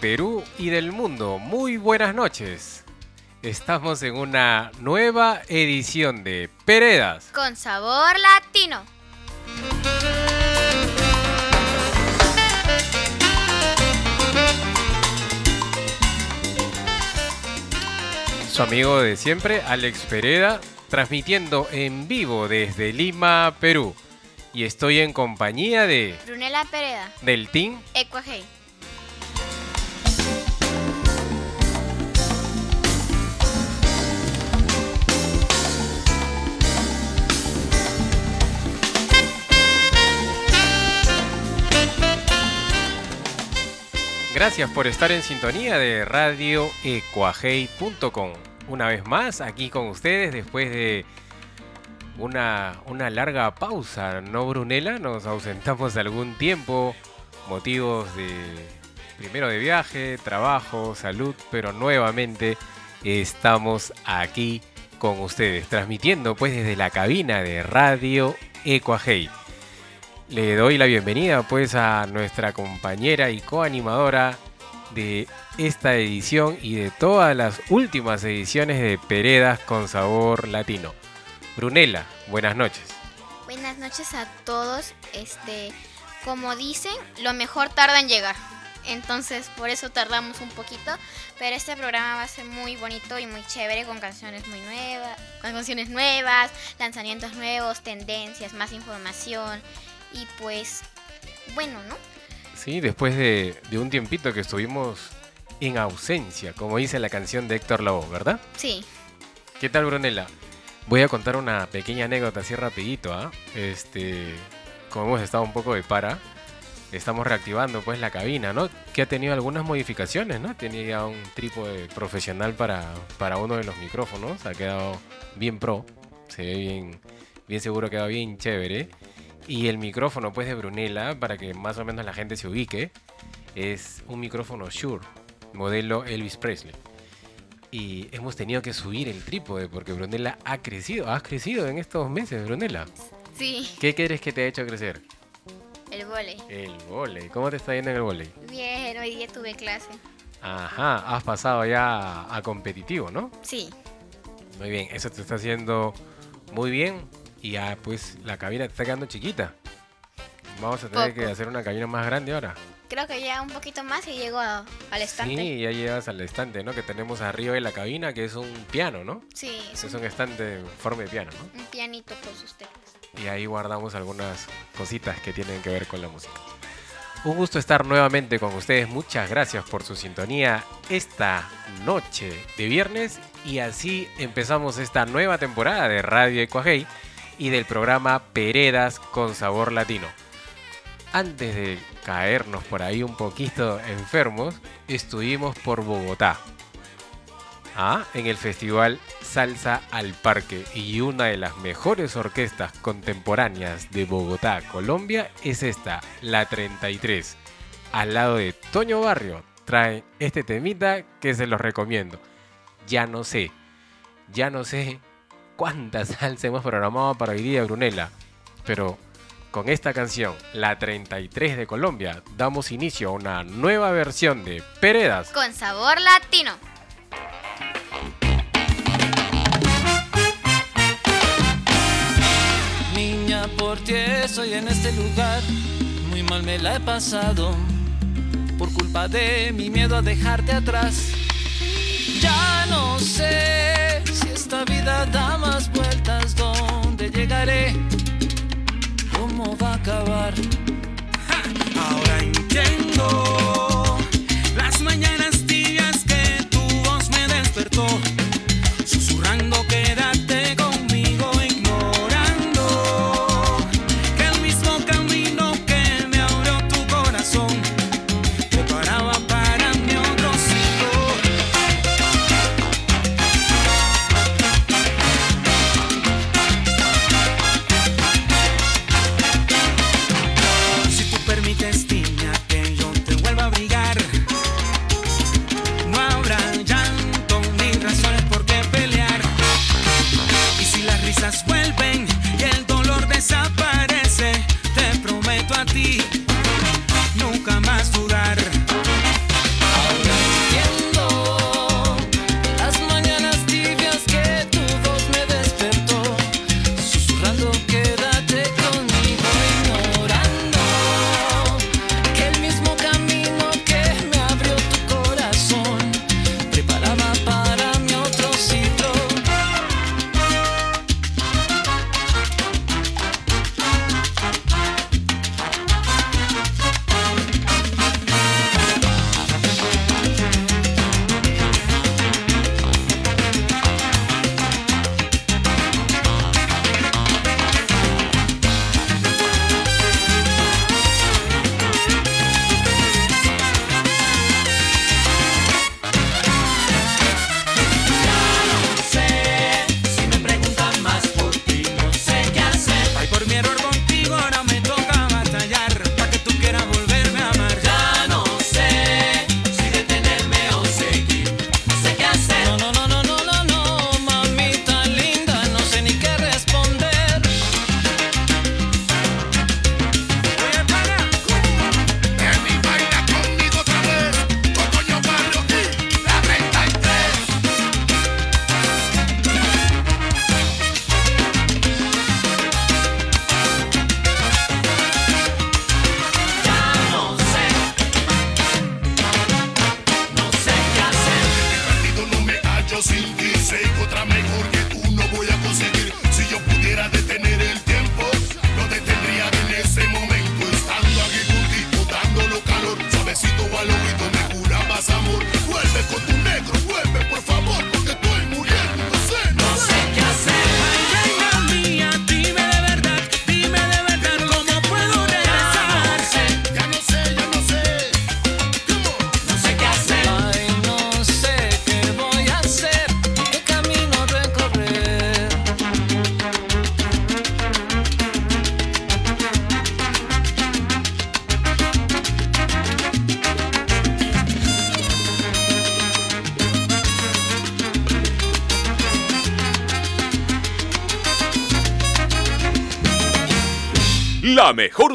Perú y del mundo, muy buenas noches. Estamos en una nueva edición de Peredas. Con sabor latino. Su amigo de siempre, Alex Pereda, transmitiendo en vivo desde Lima, Perú. Y estoy en compañía de Brunela Pereda. del team Ecuajei. Gracias por estar en sintonía de radioecuajei.com. Una vez más, aquí con ustedes después de una, una larga pausa, ¿no, Brunela? Nos ausentamos algún tiempo, motivos de, primero de viaje, trabajo, salud, pero nuevamente estamos aquí con ustedes, transmitiendo pues desde la cabina de Radio Ecuajei. Le doy la bienvenida pues a nuestra compañera y coanimadora de esta edición y de todas las últimas ediciones de Peredas con Sabor Latino. Brunela, buenas noches. Buenas noches a todos. Este, como dicen, lo mejor tarda en llegar. Entonces, por eso tardamos un poquito. Pero este programa va a ser muy bonito y muy chévere con canciones muy nuevas, con canciones nuevas, lanzamientos nuevos, tendencias, más información. Y pues, bueno, ¿no? Sí, después de, de un tiempito que estuvimos en ausencia, como dice la canción de Héctor Lavoe, ¿verdad? Sí. ¿Qué tal, Brunella? Voy a contar una pequeña anécdota así rapidito, ¿ah? Este, como hemos estado un poco de para, estamos reactivando pues la cabina, ¿no? Que ha tenido algunas modificaciones, ¿no? Tenía ya un trípode profesional para, para uno de los micrófonos, ha quedado bien pro, se ve bien, bien seguro, queda bien chévere. Y el micrófono pues de Brunella, para que más o menos la gente se ubique, es un micrófono Shure, modelo Elvis Presley. Y hemos tenido que subir el trípode porque Brunella ha crecido. ¿Has crecido en estos meses, Brunella? Sí, ¿Qué crees que te ha hecho crecer? el vole. El volei. ¿Cómo te está yendo en el volei? Bien, hoy día tuve clase. Ajá, has pasado ya a competitivo, ¿no? Sí, Muy bien, eso te está haciendo muy bien. Y ya, pues, la cabina te está quedando chiquita. Vamos a tener Poco. que hacer una cabina más grande ahora. Creo que ya un poquito más y llego a- al estante. Sí, ya llegas al estante, ¿no? Que tenemos arriba de la cabina, que es un piano, ¿no? Sí, es Es un estante en forma de piano, ¿no? un pianito con sus teclas. Y ahí guardamos algunas cositas que tienen que ver con la música. Un gusto estar nuevamente con ustedes. Muchas gracias por su sintonía esta noche de viernes. Y así empezamos esta nueva temporada de Radio Ecuajei y del programa Peredas con Sabor Latino. Antes de caernos por ahí un poquito enfermos, estuvimos por Bogotá. Ah, en el festival Salsa al Parque y una de las mejores orquestas contemporáneas de Bogotá, Colombia, es esta, la 33. Al lado de Toño Barrio trae este temita que se los recomiendo. Ya no sé, ya no sé cuánta salsa hemos programado para hoy día, Brunella, pero con esta canción, la 33 de Colombia, damos inicio a una nueva versión de Peredas Con sabor latino. Niña, por ti estoy en este lugar. Muy mal me la he pasado. Por culpa de mi miedo a dejarte atrás. Ya no sé esta vida da más vueltas. ¿Dónde llegaré? ¿Cómo va a acabar? Ahora entiendo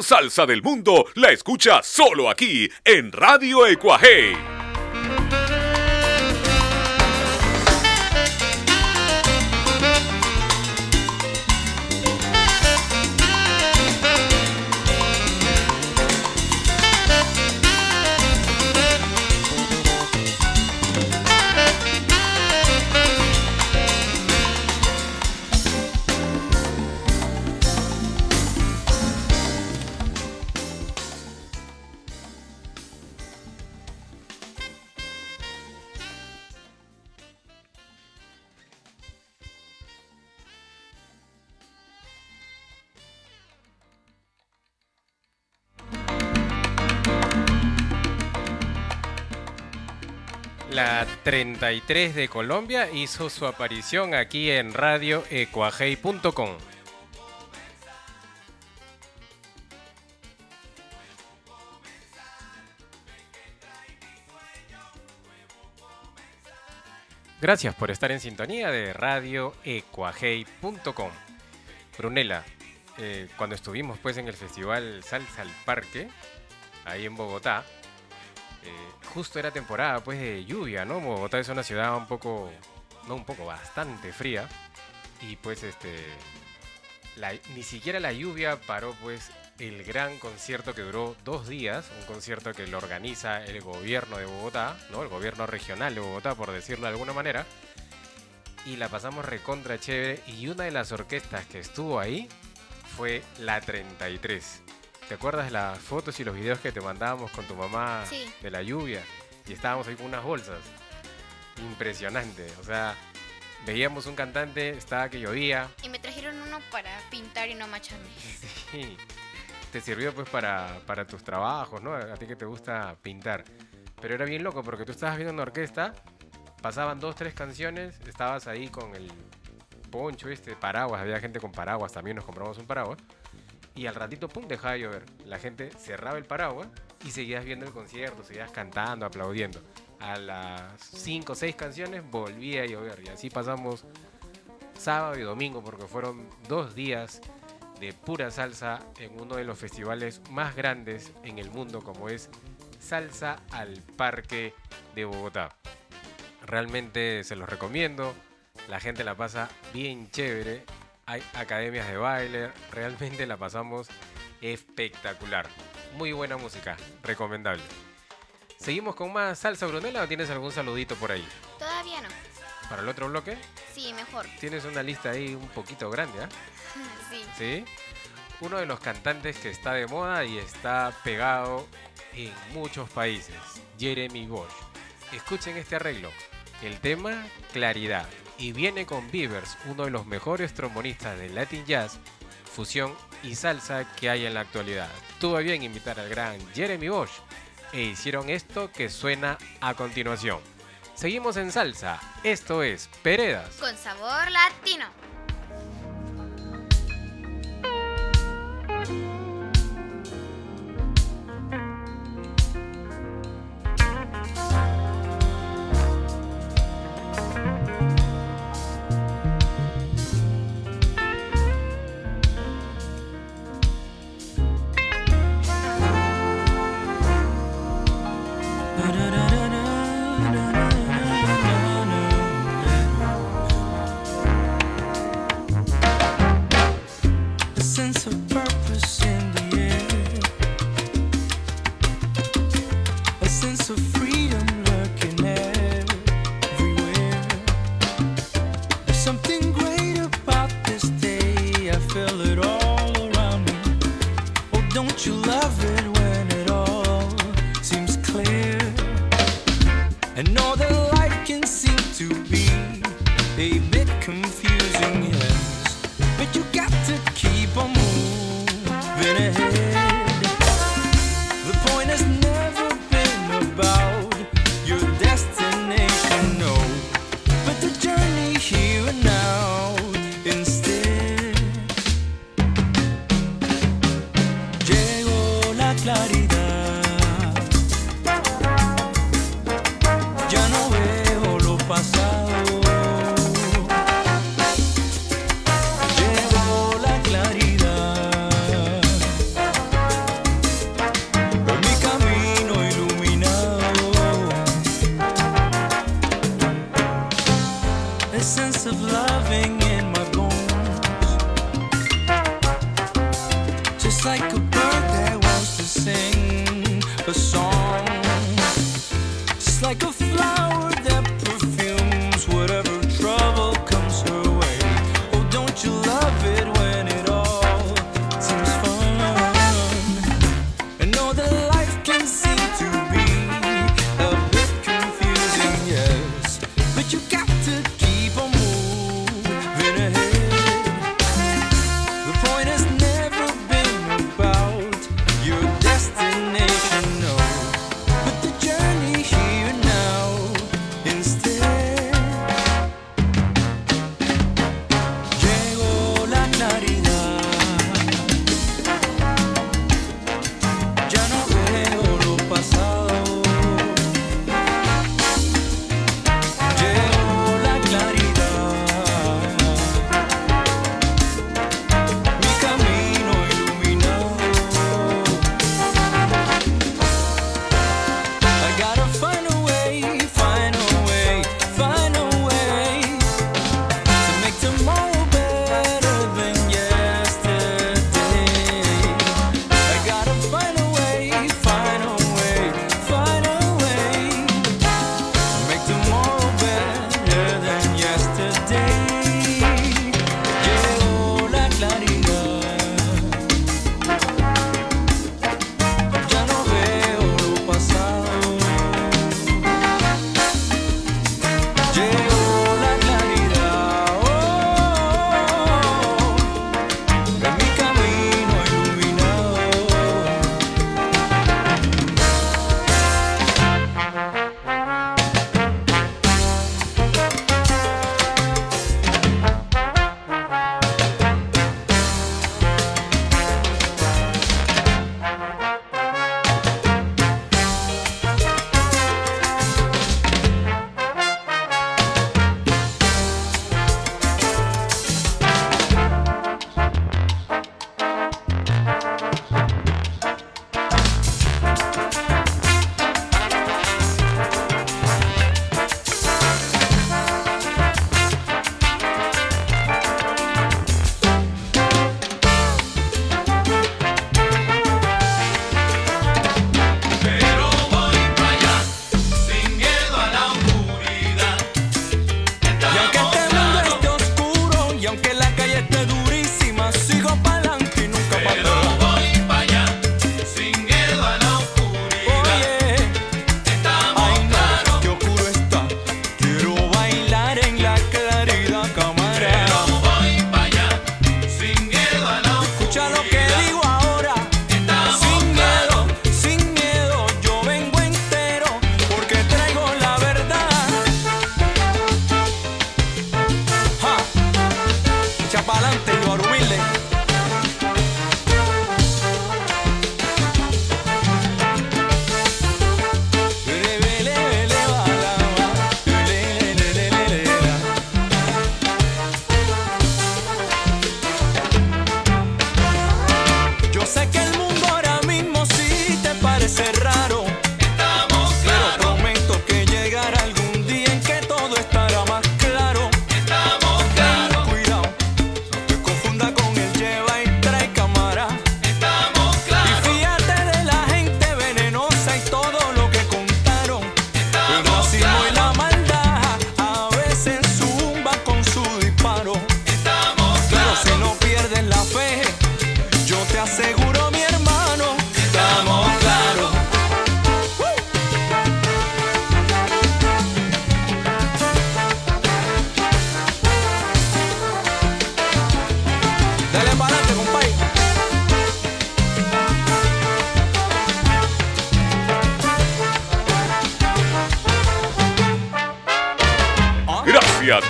salsa del mundo la escucha solo aquí en Radio Ecuajei. 33 de Colombia hizo su aparición aquí en radioecuajei.com. Gracias por estar en sintonía de radioecuajei.com. Brunela, eh, cuando estuvimos pues en el festival Salsa al Parque, ahí en Bogotá, eh, justo era temporada pues de lluvia, ¿no? Bogotá es una ciudad un poco, no un poco, bastante fría. Y pues este, ni siquiera la lluvia paró pues el gran concierto que duró dos días, un concierto que lo organiza el gobierno de Bogotá, ¿no? El gobierno regional de Bogotá, por decirlo de alguna manera. Y la pasamos recontra chévere. Y una de las orquestas que estuvo ahí fue la 33. ¿Te acuerdas de las fotos y los videos que te mandábamos con tu mamá Sí. de la lluvia? Y estábamos ahí con unas bolsas. Impresionante. O sea, veíamos un cantante, estaba que llovía. Y me trajeron uno para pintar y no macharme. Sí. Te sirvió pues para, para tus trabajos, ¿no? A ti que te gusta pintar. Pero era bien loco porque tú estabas viendo una orquesta, pasaban dos, tres canciones, estabas ahí con el poncho, este, paraguas, había gente con paraguas, también nos compramos un paraguas. Y al ratito, pum, dejaba de llover. La gente cerraba el paraguas y seguías viendo el concierto, seguías cantando, aplaudiendo. A las cinco o seis canciones volvía a llover. Y así pasamos sábado y domingo porque fueron dos días de pura salsa en uno de los festivales más grandes en el mundo como es Salsa al Parque de Bogotá. Realmente se los recomiendo, la gente la pasa bien chévere, hay academias de baile, realmente la pasamos espectacular. Muy buena música, recomendable. ¿Seguimos con más salsa Brunella o tienes algún saludito por ahí? Todavía no. Para el otro bloque, Sí, mejor. tienes una lista ahí un poquito grande, ¿ah? Sí. ¿sí? Uno de los cantantes que está de moda y está pegado en muchos países, Jeremy Bosch. Escuchen este arreglo, el tema Claridad, y viene con Beavers, uno de los mejores trombonistas de Latin Jazz, fusión y salsa que hay en la actualidad. Tuvo bien invitar al gran Jeremy Bosch e hicieron esto que suena a continuación. Seguimos en salsa, esto es Peredas. Con sabor latino. like a flower.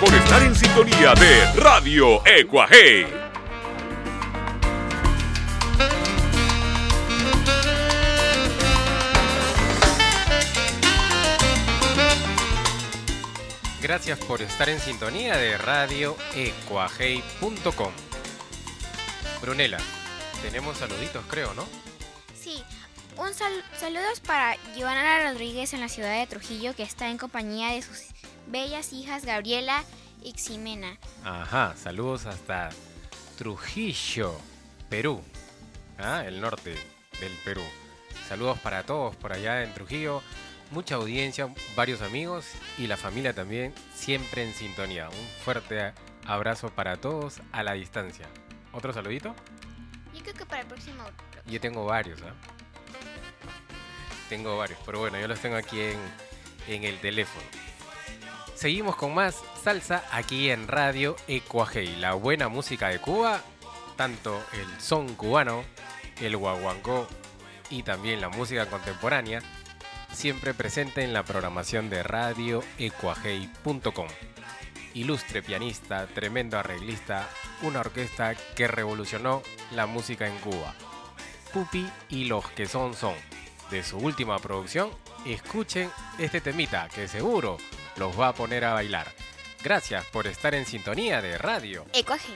Gracias por estar en sintonía de Radio Ecuaje. Gracias por estar en sintonía de radioecuajei.com. Brunela, tenemos saluditos, creo, ¿no? Sí, un sal- saludos para Joana Rodríguez en la ciudad de Trujillo que está en compañía de sus bellas hijas Gabriela y Ximena. Ajá, saludos hasta Trujillo, Perú. Ah, el norte del Perú. Saludos para todos por allá en Trujillo. Mucha audiencia, varios amigos y la familia también, siempre en sintonía. Un fuerte abrazo para todos a la distancia. ¿Otro saludito? Yo creo que para el próximo. Yo tengo varios, ¿ah? Tengo varios, pero bueno, yo los tengo aquí en, en el teléfono. Seguimos con más salsa aquí en Radio Ecuajei, la buena música de Cuba, tanto el son cubano, el guaguancó y también la música contemporánea, siempre presente en la programación de radioecuajei.com. Ilustre pianista, tremendo arreglista, una orquesta que revolucionó la música en Cuba. Pupi y los que son son. De su última producción, escuchen este temita que seguro los va a poner a bailar. Gracias por estar en sintonía de radio. Ecuaje.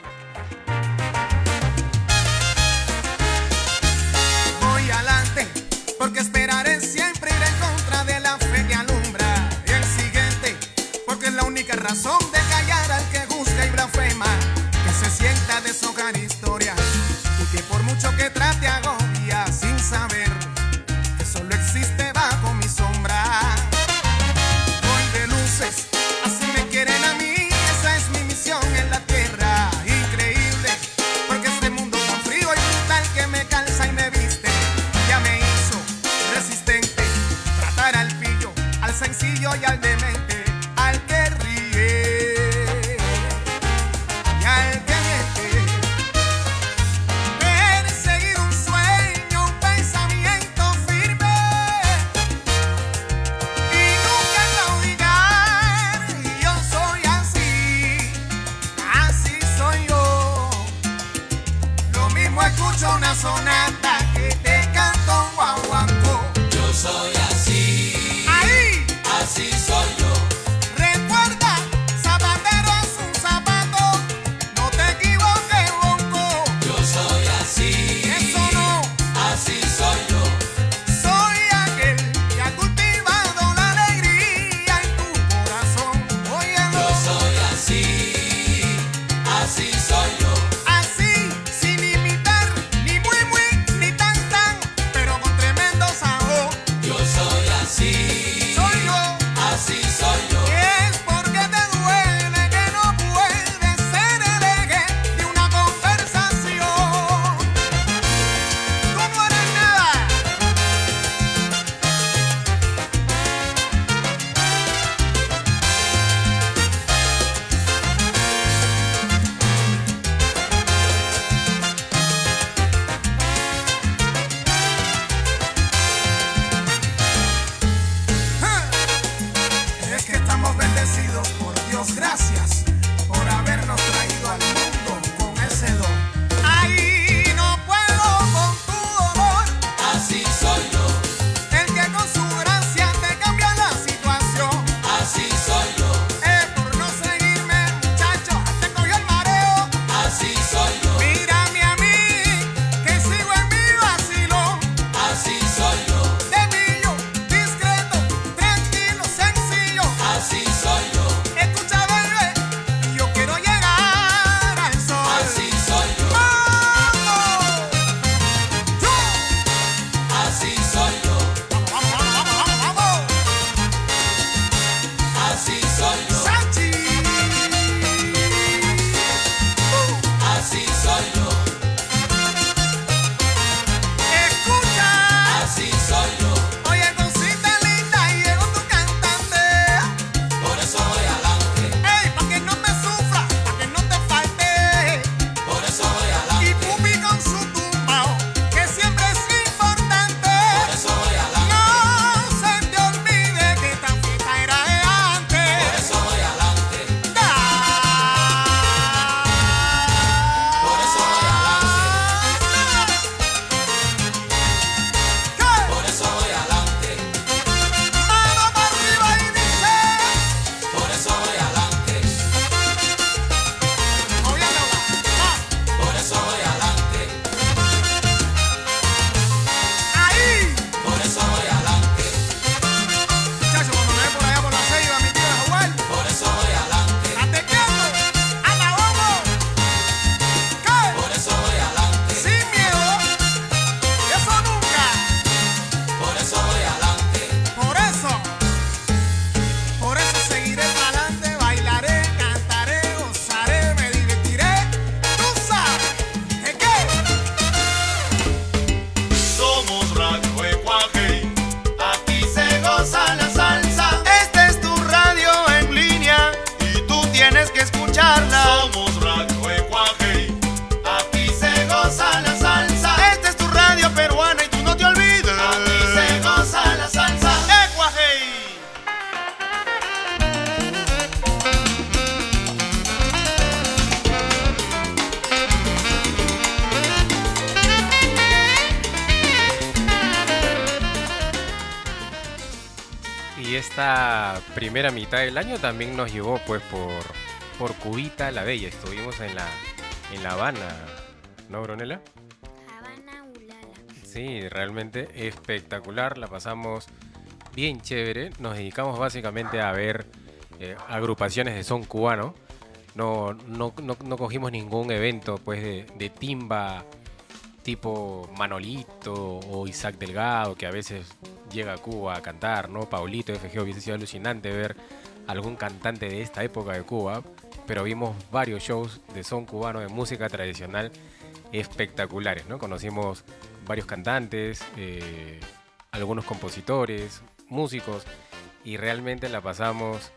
Voy adelante, porque esperaré siempre ir en contra de la fe que alumbra. Y el siguiente, porque es la única razón de callar al que juzga y blasfema. Que se sienta de deshojar historia y que por mucho que trate agobia sin saber Voy mitad del año también nos llevó pues por, por Cubita la Bella. Estuvimos en la, en La Habana, ¿no, Brunella? Habana Ulala. Sí, realmente espectacular, la pasamos bien chévere. Nos dedicamos básicamente a ver eh, agrupaciones de son cubano. No, no, no- no cogimos ningún evento pues de, de timba tipo Manolito o Isaac Delgado, que a veces llega a Cuba a cantar, ¿no? Paulito, FG, hubiese sido alucinante ver algún cantante de esta época de Cuba, pero vimos varios shows de son cubano, de música tradicional, espectaculares, ¿no? Conocimos varios cantantes, eh, algunos compositores, músicos, y realmente la pasamos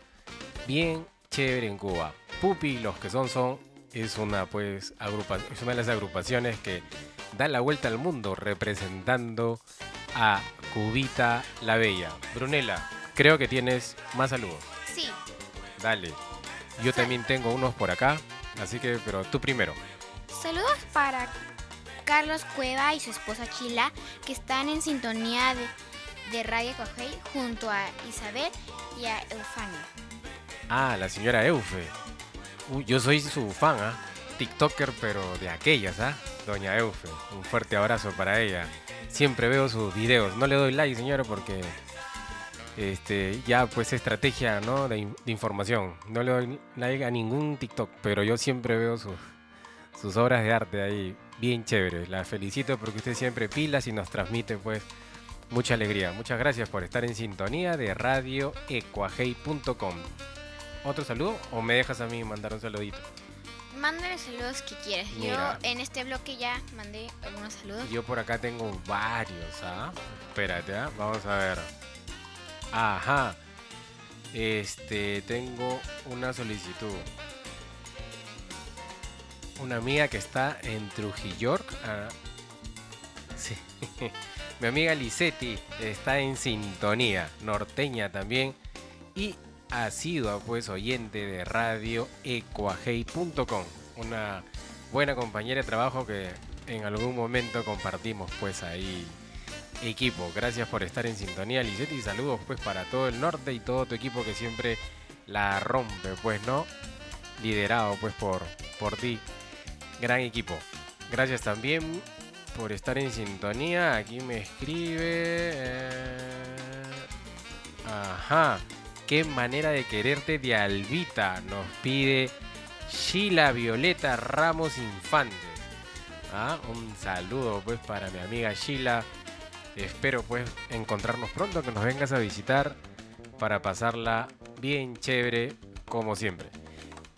bien chévere en Cuba. Pupi, los que son son, es una pues agrupa es una de las agrupaciones que da la vuelta al mundo representando a Cubita la Bella. Brunella, creo que tienes más saludos. Dale. Yo también tengo unos por acá, así que, pero tú primero. saludos para Carlos Cueva y su esposa Chila, que están en sintonía de, de Radio Cogey junto a Isabel y a Eufania. Ah, la señora Eufe. Yo soy su fan, ¿ah? TikToker, pero de aquellas, ¿ah? Doña Eufe. Un fuerte abrazo para ella. Siempre veo sus videos. No le doy like, señora, porque este, ya pues estrategia, ¿no? De, de información. No le doy like a ningún TikTok, pero yo siempre veo sus, sus obras de arte ahí bien chéveres. La felicito porque usted siempre pilas y nos transmite pues mucha alegría. Muchas gracias por estar en sintonía de radioecuajei.com. ¿Otro saludo o me dejas a mí mandar un saludito? Mándale saludos que quieras. Mira. Yo en este bloque ya mandé algunos saludos. Yo por acá tengo varios, ¿ah? Espérate, ¿ah? Vamos a ver. Ajá. Este, tengo una solicitud. Una amiga que está en Trujillo. ah, sí. Mi amiga Lisetti está en sintonía, norteña también. Y asidua, pues, oyente de radio ecuajei.com. Una buena compañera de trabajo que en algún momento compartimos, pues, ahí equipo. Gracias por estar en sintonía, Lisetti. Y saludos, pues, para todo el norte y todo tu equipo que siempre la rompe, pues, ¿no? Liderado, pues, por, por ti. Gran equipo. Gracias también por estar en sintonía. Aquí me escribe. eh, Ajá. Qué manera de quererte de Albita. Nos pide Sheila Violeta Ramos Infante. Ah, un saludo pues para mi amiga Sheila. Espero pues encontrarnos pronto, que nos vengas a visitar para pasarla bien chévere como siempre.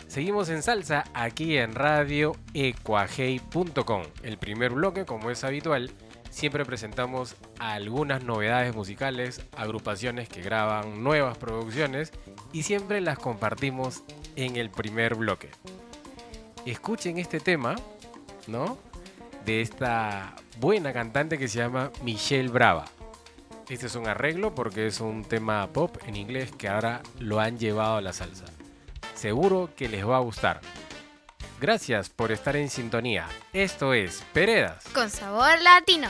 Seguimos en salsa aquí en radio ecuajei.com. El primer bloque, como es habitual, siempre presentamos algunas novedades musicales, agrupaciones que graban nuevas producciones y siempre las compartimos en el primer bloque. Escuchen este tema, ¿no? De esta buena cantante que se llama Michelle Brava. Este es un arreglo porque es un tema pop en inglés que ahora lo han llevado a la salsa. Seguro que les va a gustar. Gracias por estar en sintonía. Esto es Peredas. Con sabor latino.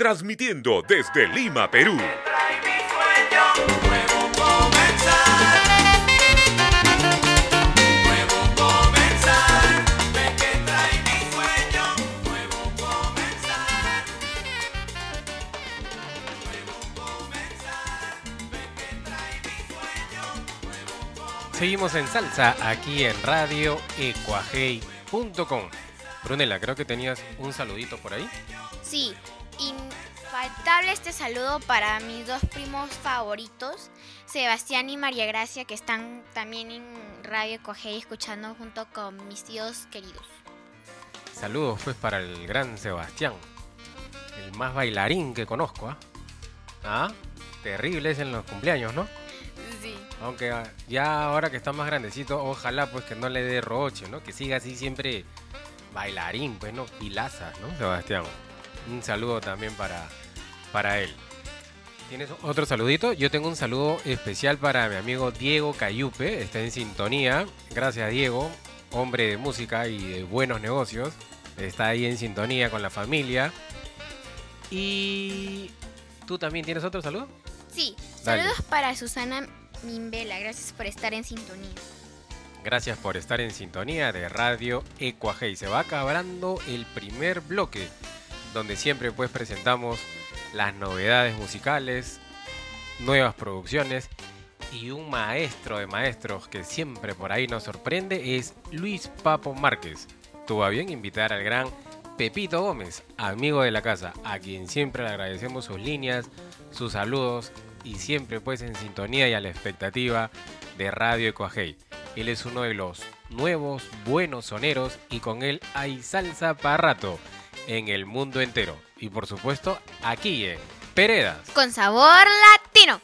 Transmitiendo desde Lima, Perú. Seguimos en salsa aquí en Radio radioecuajei.com. Brunela, creo que tenías un saludito por ahí. Sí, infaltable este saludo para mis dos primos favoritos, Sebastián y María Gracia, que están también en Radio Cogey escuchando junto con mis tíos queridos. Saludos pues para el gran Sebastián, el más bailarín que conozco. ¿ah? ¿Ah? Terrible es en los cumpleaños, ¿no? Sí. Aunque ah, ya ahora que está más grandecito, ojalá pues que no le dé roche, ¿no? Que siga así siempre bailarín, pues, ¿no? Pilazas, ¿no? Sebastián. Un saludo también para, para él. ¿Tienes otro saludito? Yo tengo un saludo especial para mi amigo Diego Cayupe, está en sintonía. Gracias Diego, hombre de música y de buenos negocios. Está ahí en sintonía con la familia. Y... ¿Tú también tienes otro saludo? Sí, Dale. saludos para Susana Mimbela, gracias por estar en sintonía. Gracias por estar en sintonía de Radio Ecuajei. Se va acabando el primer bloque, donde siempre pues presentamos las novedades musicales, nuevas producciones y un maestro de maestros que siempre por ahí nos sorprende es Luis Papo Márquez. Tuvo a bien invitar al gran Pepito Gómez, amigo de la casa, a quien siempre le agradecemos sus líneas, sus saludos y siempre pues en sintonía y a la expectativa de Radio Ecuajei. Él es uno de los nuevos buenos soneros y con él hay salsa para rato en el mundo entero. Y por supuesto aquí en Peredas. Con sabor latino.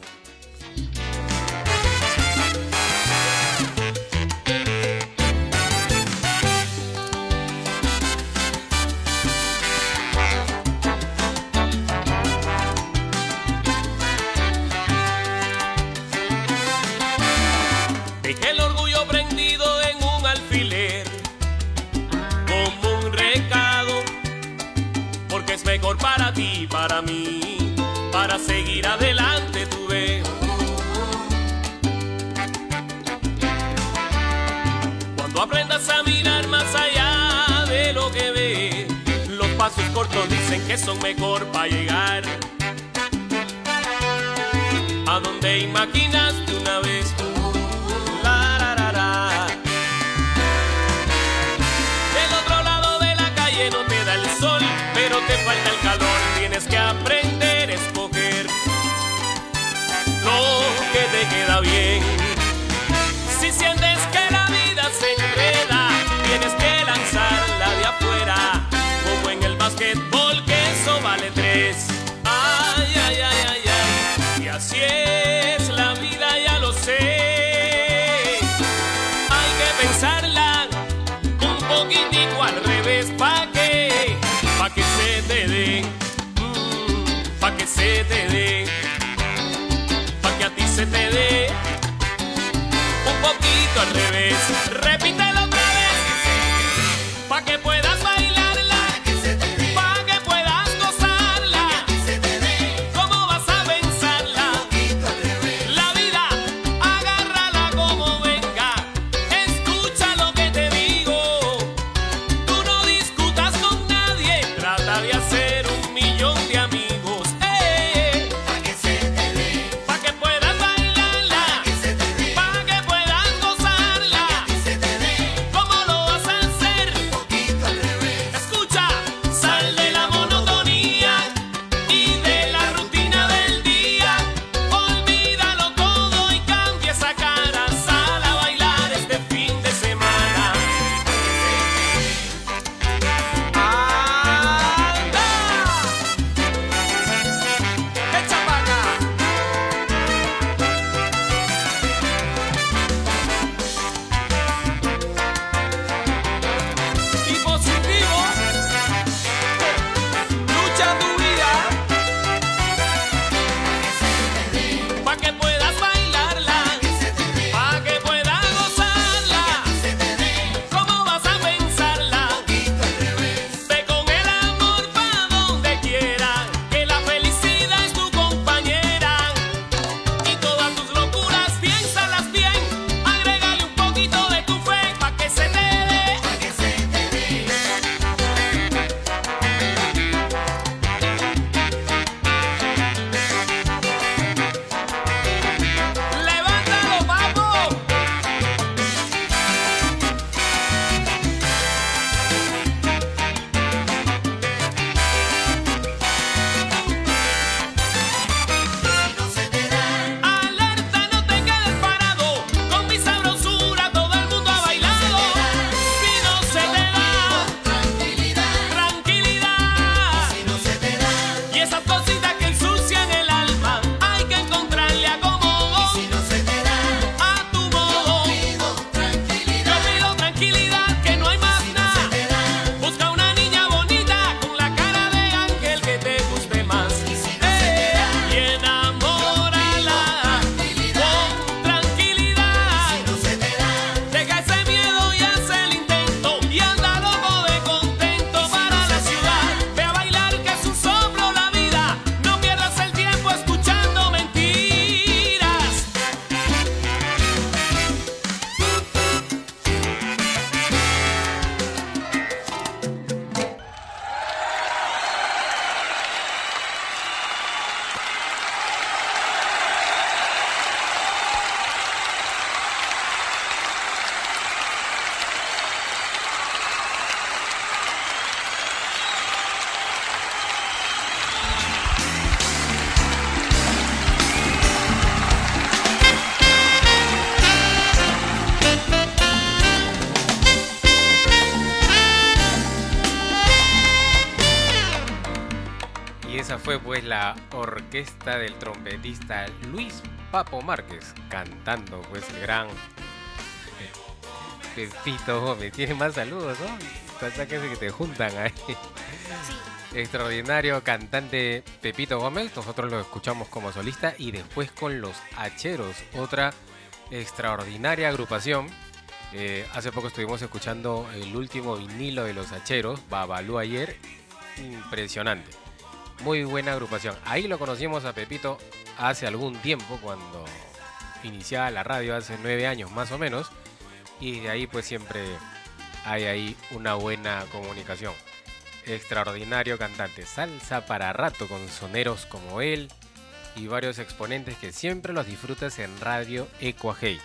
Para mí, para seguir adelante, tú ves. Cuando aprendas a mirar más allá de lo que ves, los pasos cortos dicen que son mejor para llegar a donde imaginaste una vez. Bien. puede orquesta del trompetista Luis Papo Márquez cantando pues el gran Pepito Gómez. Tiene más saludos, ¿no? Pasa que se te juntan ahí. Sí. Extraordinario cantante Pepito Gómez. Nosotros lo escuchamos como solista y después con los Hacheros, otra extraordinaria agrupación. Eh, hace poco estuvimos escuchando el último vinilo de los Hacheros, Babalú ayer. Impresionante. Muy buena agrupación. Ahí lo conocimos a Pepito hace algún tiempo, cuando iniciaba la radio, hace nueve años más o menos. Y de ahí pues siempre hay ahí una buena comunicación. Extraordinario cantante, salsa para rato con soneros como él y varios exponentes que siempre los disfrutas en Radio Ecuajei.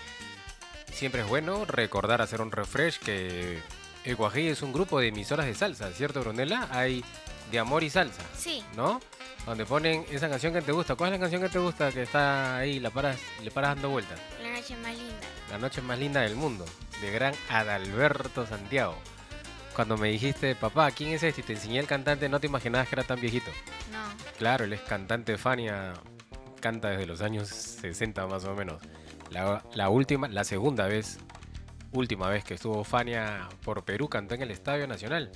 Siempre es bueno recordar hacer un refresh que Ecuajei es un grupo de emisoras de salsa, ¿cierto Brunella? Hay de amor y salsa, Sí. ¿no? Donde ponen esa canción que te gusta. ¿Cuál es la canción que te gusta que está ahí, la paras, le paras dando vueltas? La noche más linda. La noche más linda del mundo, de gran Adalberto Santiago. Cuando me dijiste, papá, ¿quién es este? Y te enseñé el cantante, no te imaginabas que era tan viejito. No. Claro, él es cantante de Fania, canta desde los años 60 más o menos. La, la última, la segunda vez, última vez que estuvo Fania por Perú, cantó en el Estadio Nacional.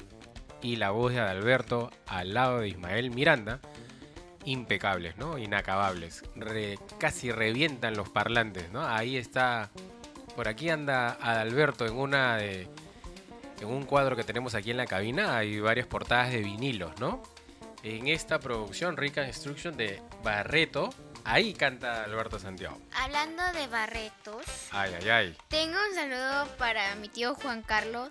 Y la voz de Adalberto al lado de Ismael Miranda, impecables, ¿no? Inacabables. Re- casi revientan los parlantes, ¿no? Ahí está, por aquí anda Adalberto en una de... En un cuadro que tenemos aquí en la cabina hay varias portadas de vinilos, ¿no? En esta producción, Rica Instruction de Barreto, ahí canta Alberto Santiago. Hablando de Barretos, Ay, ay, ay. tengo un saludo para mi tío Juan Carlos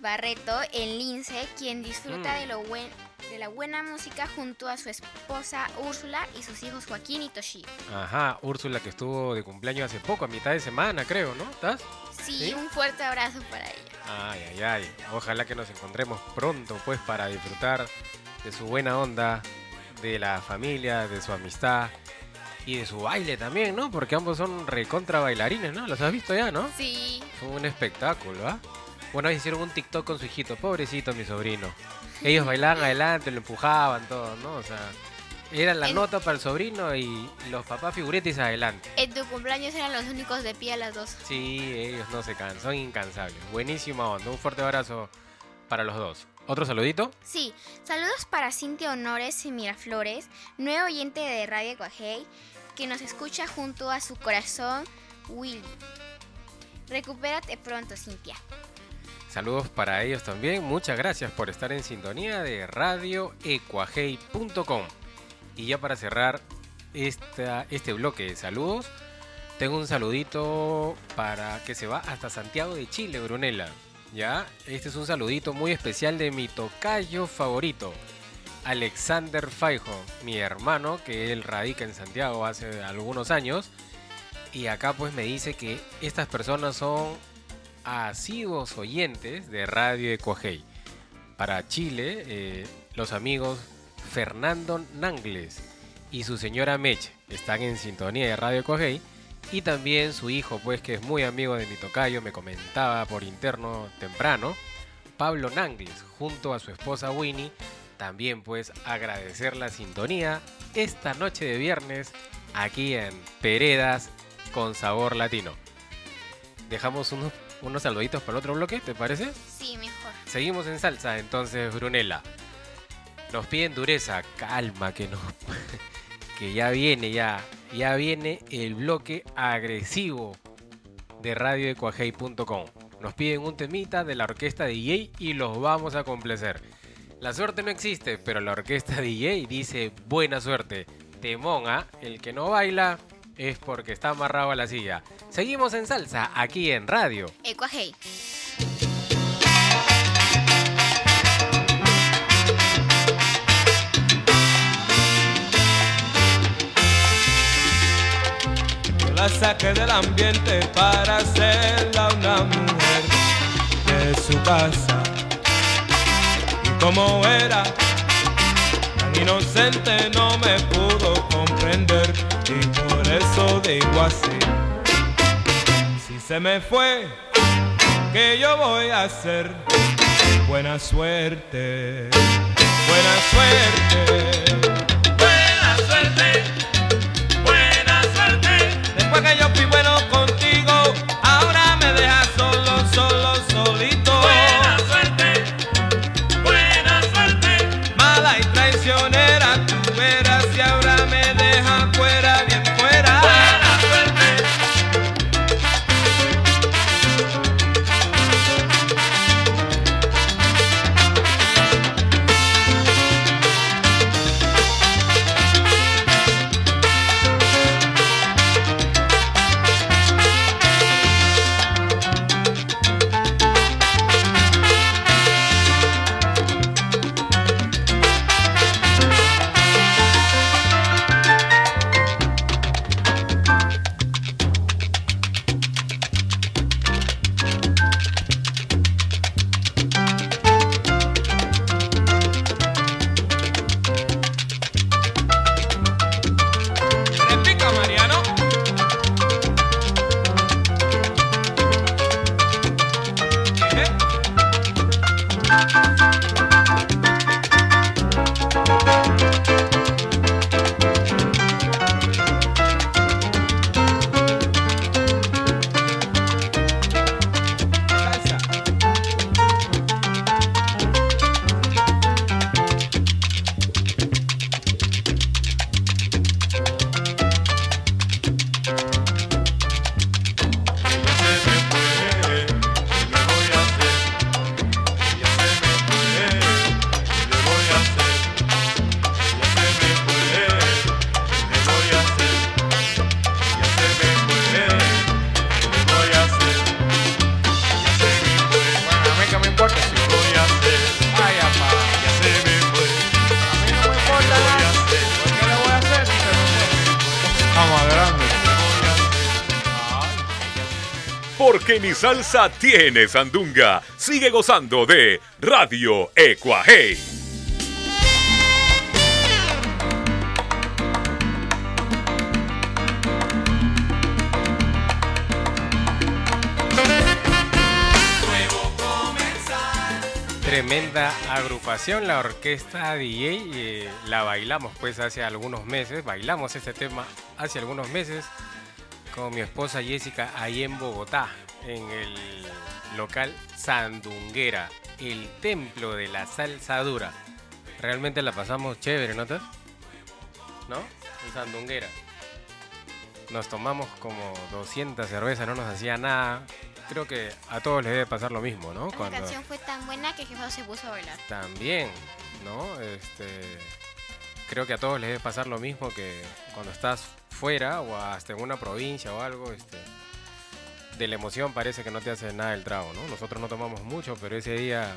Barreto, el Lince, quien disfruta Mm. de, lo buen, de la buena música junto a su esposa Úrsula y sus hijos Joaquín y Toshi. Ajá, Úrsula que estuvo de cumpleaños hace poco, a mitad de semana creo, ¿no? ¿Estás? Sí, ¿Sí? un fuerte abrazo para ella. Ay, ay, ay. Ojalá que nos encontremos pronto, pues, para disfrutar de su buena onda, de la familia, de su amistad y de su baile también, ¿no? Porque ambos son recontra bailarines, ¿no? Los has visto ya, ¿no? Sí, Fue un espectáculo, ¿ah? Bueno, hicieron un TikTok con su hijito, pobrecito mi sobrino. Ellos bailaban adelante, lo empujaban, todo, ¿no? O sea, era la En- nota para el sobrino y los papás figuretes adelante. en tu cumpleaños eran los únicos de pie a las dos. Sí, ellos no se cansan, son incansables. Buenísima onda, un fuerte abrazo para los dos. ¿Otro saludito? Sí, saludos para Cintia Honores y Miraflores, nuevo oyente de Radio Coajei, que nos escucha junto a su corazón, Willy. Recupérate pronto, Cintia. Saludos para ellos también. Muchas gracias por estar en sintonía de radioecuajei.com. Y ya para cerrar esta, este bloque de saludos, tengo un saludito para que se va hasta Santiago de Chile, Brunella. Ya, este es un saludito muy especial de mi tocayo favorito, Alexander Faijo, mi hermano, que él radica en Santiago hace algunos años. Y acá pues me dice que estas personas son asiduos oyentes de Radio Ecuajei. Para Chile, eh, los amigos Fernando Nangles y su señora Mech están en sintonía de Radio Ecuajei. Y también su hijo, pues que es muy amigo de mi tocayo, me comentaba por interno temprano, Pablo Nangles, junto a su esposa Winnie, también pues agradecer la sintonía esta noche de viernes aquí en Peredas con sabor latino. Dejamos unos, unos saluditos para el otro bloque, ¿te parece? Sí, mejor. Seguimos en salsa, entonces Brunella. Nos piden dureza, calma que no. que ya viene, ya. Ya viene el bloque agresivo de radioecuajei.com. Nos piden un temita de la orquesta DJ y los vamos a complacer. La suerte no existe, pero la orquesta DJ dice buena suerte. Temón, ¿ah? El que no baila es porque está amarrado a la silla. Seguimos en salsa aquí en radio. Ecuajei. Yo la saqué del ambiente para hacerla una mujer de su casa. Y como era tan inocente no me pudo comprender y eso digo así. Si se me fue, ¿qué yo voy a hacer? Buena suerte, buena suerte. Buena suerte, buena suerte. Después que yo ni salsa tiene sandunga. Sigue gozando de Radio Ecuajei. Tremenda agrupación, la orquesta DJ, eh, la bailamos pues hace algunos meses, bailamos este tema hace algunos meses con mi esposa Jessica ahí en Bogotá, en el local Sandunguera, el templo de la salsa dura. Realmente la pasamos chévere, ¿no? te? ¿No? En Sandunguera. Nos tomamos como 200 cervezas, no nos hacía nada. Creo que a todos les debe pasar lo mismo, ¿no? La canción fue tan buena que Jefa se puso a bailar. También, ¿no? Este, creo que a todos les debe pasar lo mismo que cuando estás fuera o hasta en una provincia o algo, este, de la emoción parece que no te hace nada el trago, ¿no? Nosotros no tomamos mucho, pero ese día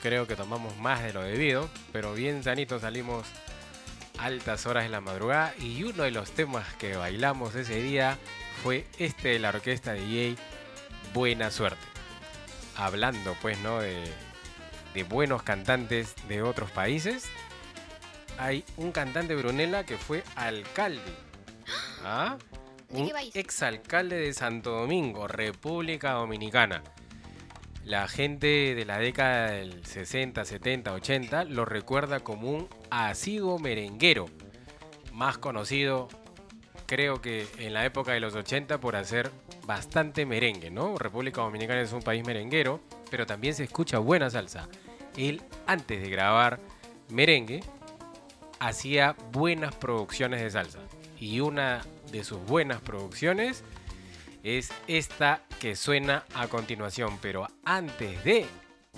creo que tomamos más de lo debido, pero bien sanitos salimos altas horas de la madrugada y uno de los temas que bailamos ese día fue este de la orquesta DJ Buena Suerte. Hablando pues, ¿no? De, de buenos cantantes de otros países. Hay un cantante Brunella que fue alcalde. ¿Ah? ¿De Un qué país? exalcalde de Santo Domingo, República Dominicana. La gente de la década del 60, 70, 80 lo recuerda como un asiduo merenguero, más conocido creo que en la época de los 80 por hacer bastante merengue, ¿no? República Dominicana es un país merenguero, pero también se escucha buena salsa. Él, antes de grabar merengue, hacía buenas producciones de salsa. Y una de sus buenas producciones es esta que suena a continuación. Pero antes de,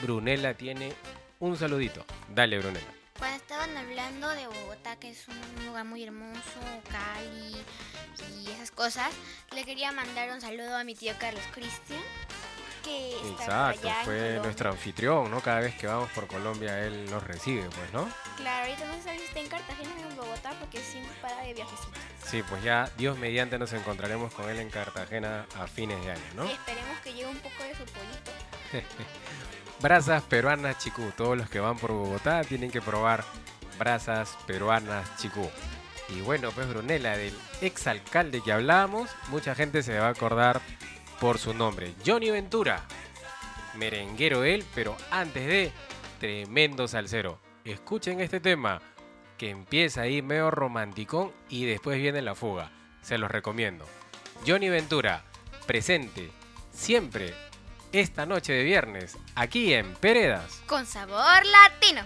Brunella tiene un saludito. Dale, Brunella. Cuando estaban hablando de Bogotá, que es un lugar muy hermoso, Cali y esas cosas, le quería mandar un saludo a mi tío Carlos Cristian, que Exacto, allá fue nuestro anfitrión, ¿no? Cada vez que vamos por Colombia él nos recibe, pues, ¿no? Claro, ahorita no sé si está en Cartagena o en Bogotá, porque siempre para de viajecito. Sí, pues ya Dios mediante nos encontraremos con él en Cartagena a fines de año, ¿no? Y esperemos que lleve un poco de su pollito. Brasas peruanas chicú. Todos los que van por Bogotá tienen que probar brasas peruanas chicú. Y bueno, pues Brunella, del exalcalde que hablábamos, mucha gente se va a acordar por su nombre. Johnny Ventura. Merenguero él, pero antes de, tremendo salsero. Escuchen este tema, que empieza ahí medio romanticón y después viene la fuga. Se los recomiendo. Johnny Ventura, presente, siempre, esta noche de viernes, aquí en Peredas. Con sabor latino.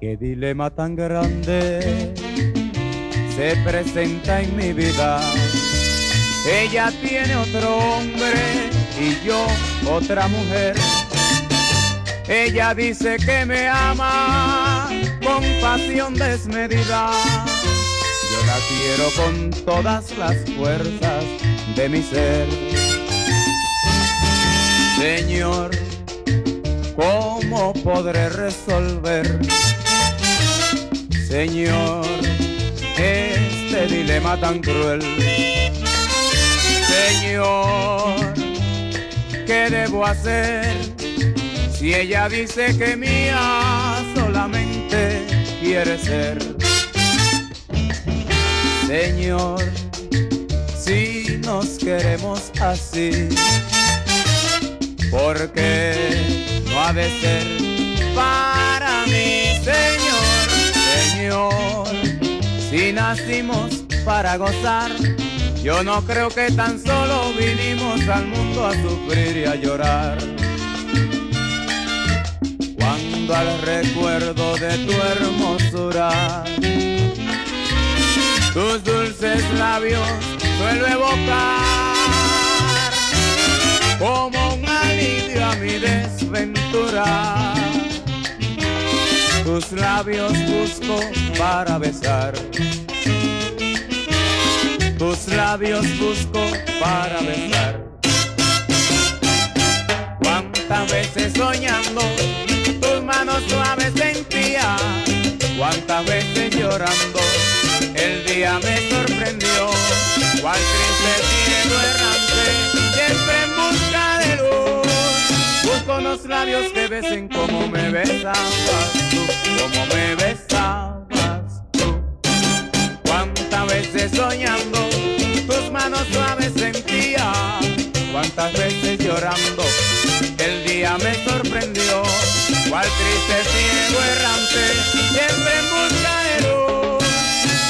Qué dilema tan grande se presenta en mi vida. Ella tiene otro hombre y yo otra mujer. Ella dice que me ama con pasión desmedida. Yo la quiero con todas las fuerzas de mi ser. Señor, ¿cómo podré resolver? Señor, este dilema tan cruel. Señor, ¿qué debo hacer? Si ella dice que mía solamente quiere ser. Señor, si nos queremos así, porque no ha de ser para mí, Señor, Señor, si nacimos para gozar, yo no creo que tan solo vinimos al mundo a sufrir y a llorar. Cuando al recuerdo de tu hermosura, tus dulces labios suelo evocar como alivio a mi desventura. Tus labios busco para besar. Tus labios busco para besar. Cuántas veces soñando tus manos suaves sentía. Cuántas veces llorando el día me sorprendió. Labios que besen como me besabas tú, como me besabas tú. Cuántas veces soñando tus manos suaves sentía, cuántas veces llorando el día me sorprendió. Cual triste ciego errante, siempre en busca de luz.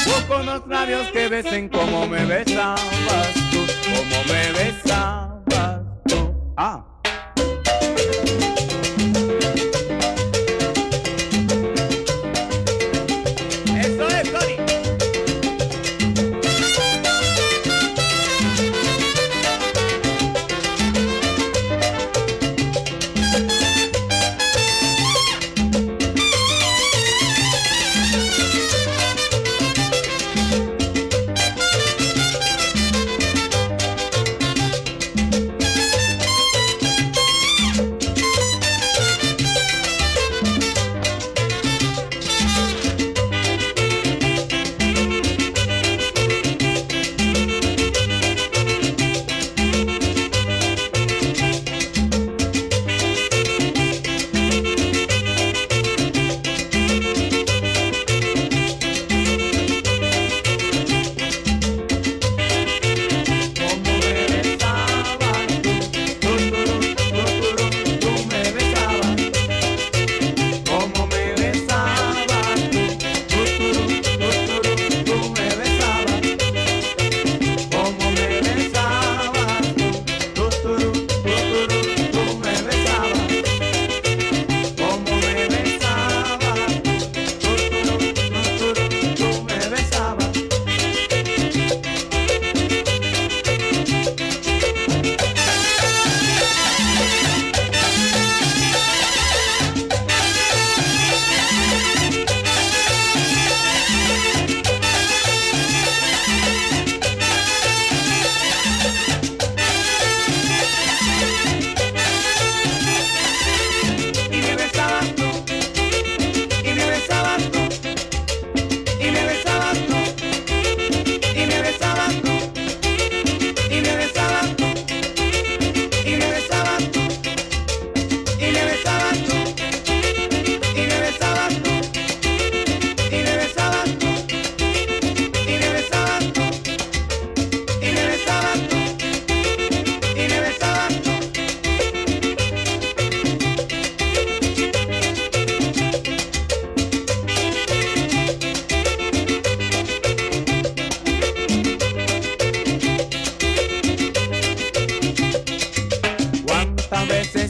Busco unos labios que besen como me besabas tú, como me besabas tú. Ah.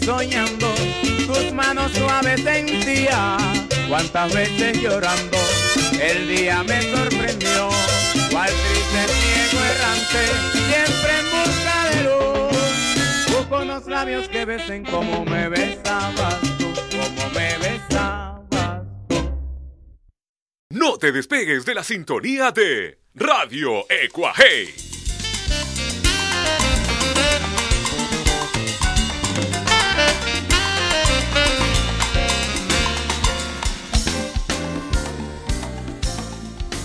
Soñando tus manos suaves sentía, cuántas veces llorando el día me sorprendió. Cual triste ciego errante, siempre en busca de luz. Busco unos labios que besen como me besabas tú, como me besabas. No te despegues de la sintonía de Radio Ecuaje.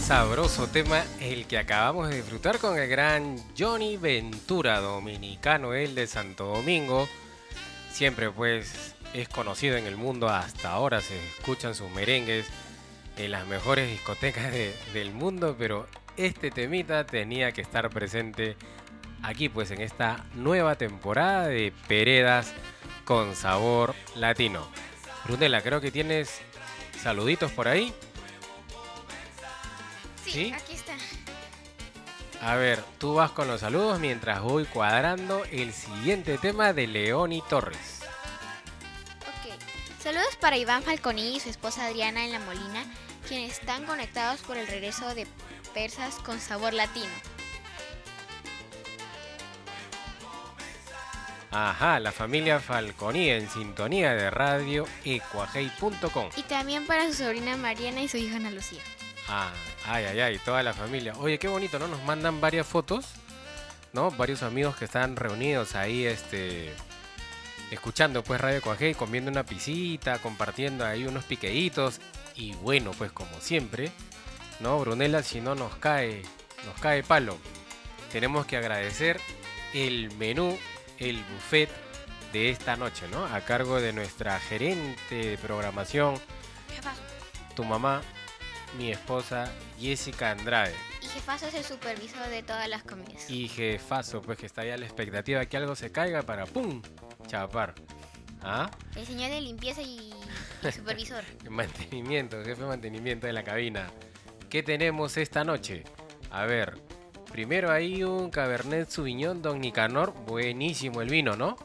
Sabroso tema el que acabamos de disfrutar con el gran Johnny Ventura, dominicano, él de Santo Domingo. Siempre pues es conocido en el mundo, hasta ahora se escuchan sus merengues en las mejores discotecas de- del mundo, pero este temita tenía que estar presente aquí pues en esta nueva temporada de Peredas con sabor latino. Brunella, creo que tienes saluditos por ahí. Sí, ¿Sí? aquí está. A ver, tú vas con los saludos mientras voy cuadrando el siguiente tema de Leoni Torres. Ok. Saludos para Iván Falconi y su esposa Adriana en La Molina, quienes están conectados por el regreso de Persas con sabor latino. Ajá, la familia Falconi en sintonía de radio ecuajei.com. Y también para su sobrina Mariana y su hija Ana Lucía. Ah, ay, ay, ay, toda la familia. Oye, qué bonito, ¿no? Nos mandan varias fotos, ¿no? Varios amigos que están reunidos ahí, este, escuchando pues Radio Coajei, comiendo una pisita, compartiendo ahí unos piqueitos. Y bueno, pues como siempre, ¿no? Brunella, si no nos cae, nos cae palo. Tenemos que agradecer el menú, el buffet de esta noche, ¿no? A cargo de nuestra gerente de programación, tu mamá, mi esposa Jessica Andrade. Y Jefazo es el supervisor de todas las comidas. Y jefazo, pues que está ya a la expectativa de que algo se caiga para ¡pum! chapar. ¿Ah? El señor de limpieza y, y supervisor. Mantenimiento, jefe de mantenimiento de la cabina. ¿Qué tenemos esta noche? A ver, primero hay un Cabernet Sauvignon Don Nicanor, buenísimo el vino, ¿no?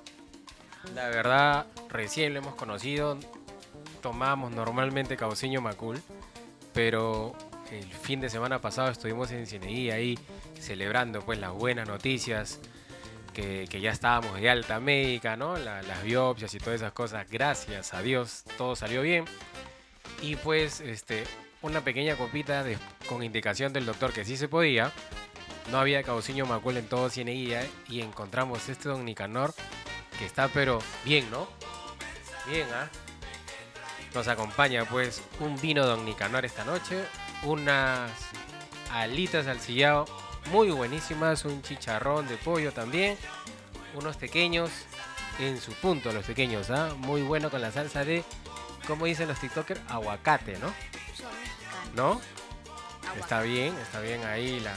La verdad, recién lo hemos conocido, tomamos normalmente Cauciño Macul, pero el fin de semana pasado estuvimos en Cineguía ahí celebrando pues las buenas noticias, que, ya estábamos de alta médica, ¿no? La- las biopsias y todas esas cosas, gracias a Dios, todo salió bien. Y pues, este, una pequeña copita con indicación del doctor que sí se podía. No había cauciño macul en todo Cieneguía y encontramos este Don Nicanor que está pero bien, ¿no? Bien, ¿ah? Nos acompaña pues un vino Don Nicanor esta noche, unas alitas al sillao muy buenísimas, un chicharrón de pollo también, unos pequeños en su punto los pequeños, ¿ah? Muy bueno con la salsa de, como dicen los TikTokers, aguacate, ¿no? ¿No? Aguacate. Está bien, está bien ahí la,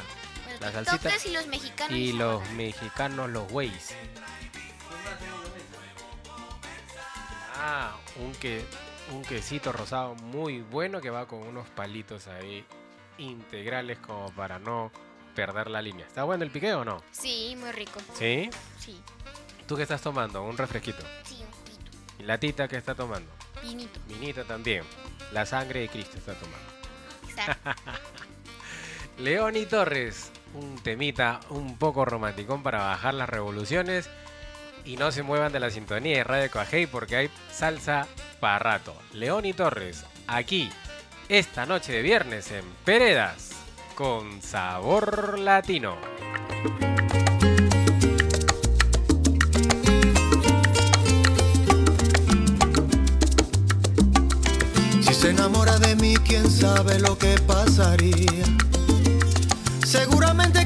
Los la salsita. y los mexicanos. y los mexicanos, los güeyes. Ah, un, que, un quesito rosado muy bueno que va con unos palitos ahí integrales como para no perder la línea. ¿Está bueno el piqueo o no? Sí, muy rico. ¿Sí? Sí, ¿Tú qué estás tomando? Un refresquito. sí, un poquito. ¿Y la tita qué está tomando? Vinito. Minita también. La sangre de Cristo está tomando. Exacto. Leoni Torres, un temita un poco romanticón para bajar las revoluciones y no se muevan de la sintonía de Radio Coajei porque hay salsa para rato. Leoni Torres, aquí, esta noche de viernes en Peredas, con sabor latino. Si se enamora de mí, quién sabe lo que pasaría. Seguramente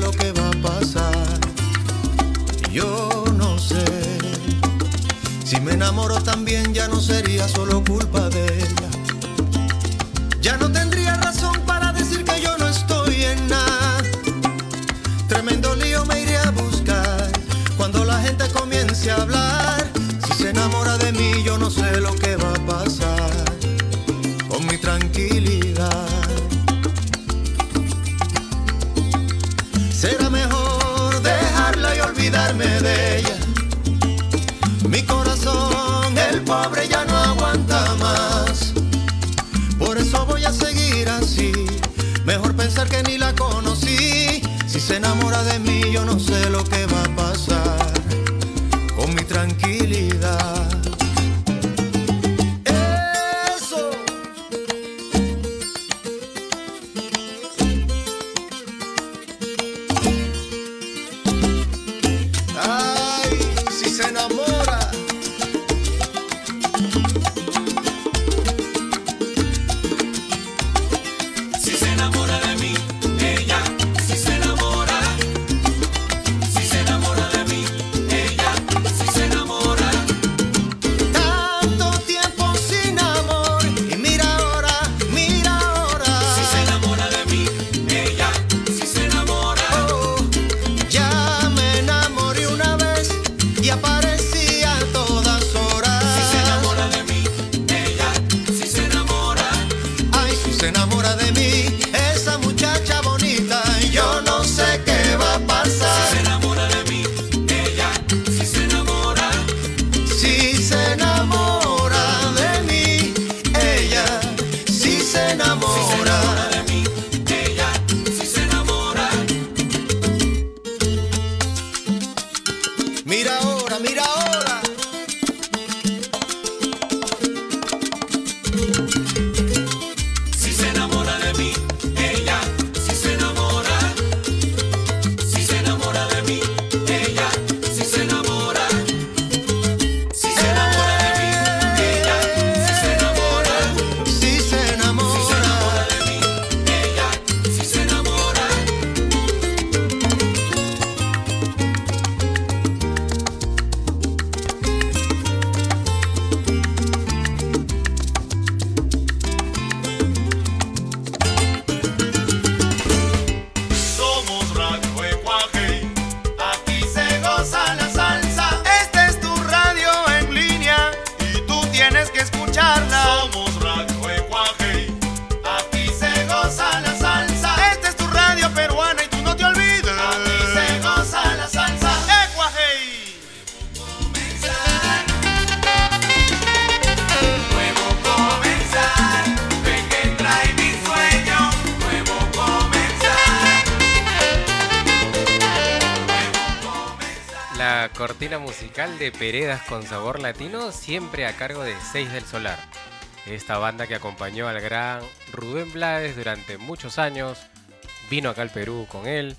lo que va a pasar. Yo no sé. Si me enamoro también, ya no sería solo culpa de ella. Cortina musical de Peredas con sabor latino, siempre a cargo de Seis del Solar. Esta banda que acompañó al gran Rubén Blades durante muchos años, vino acá al Perú con él.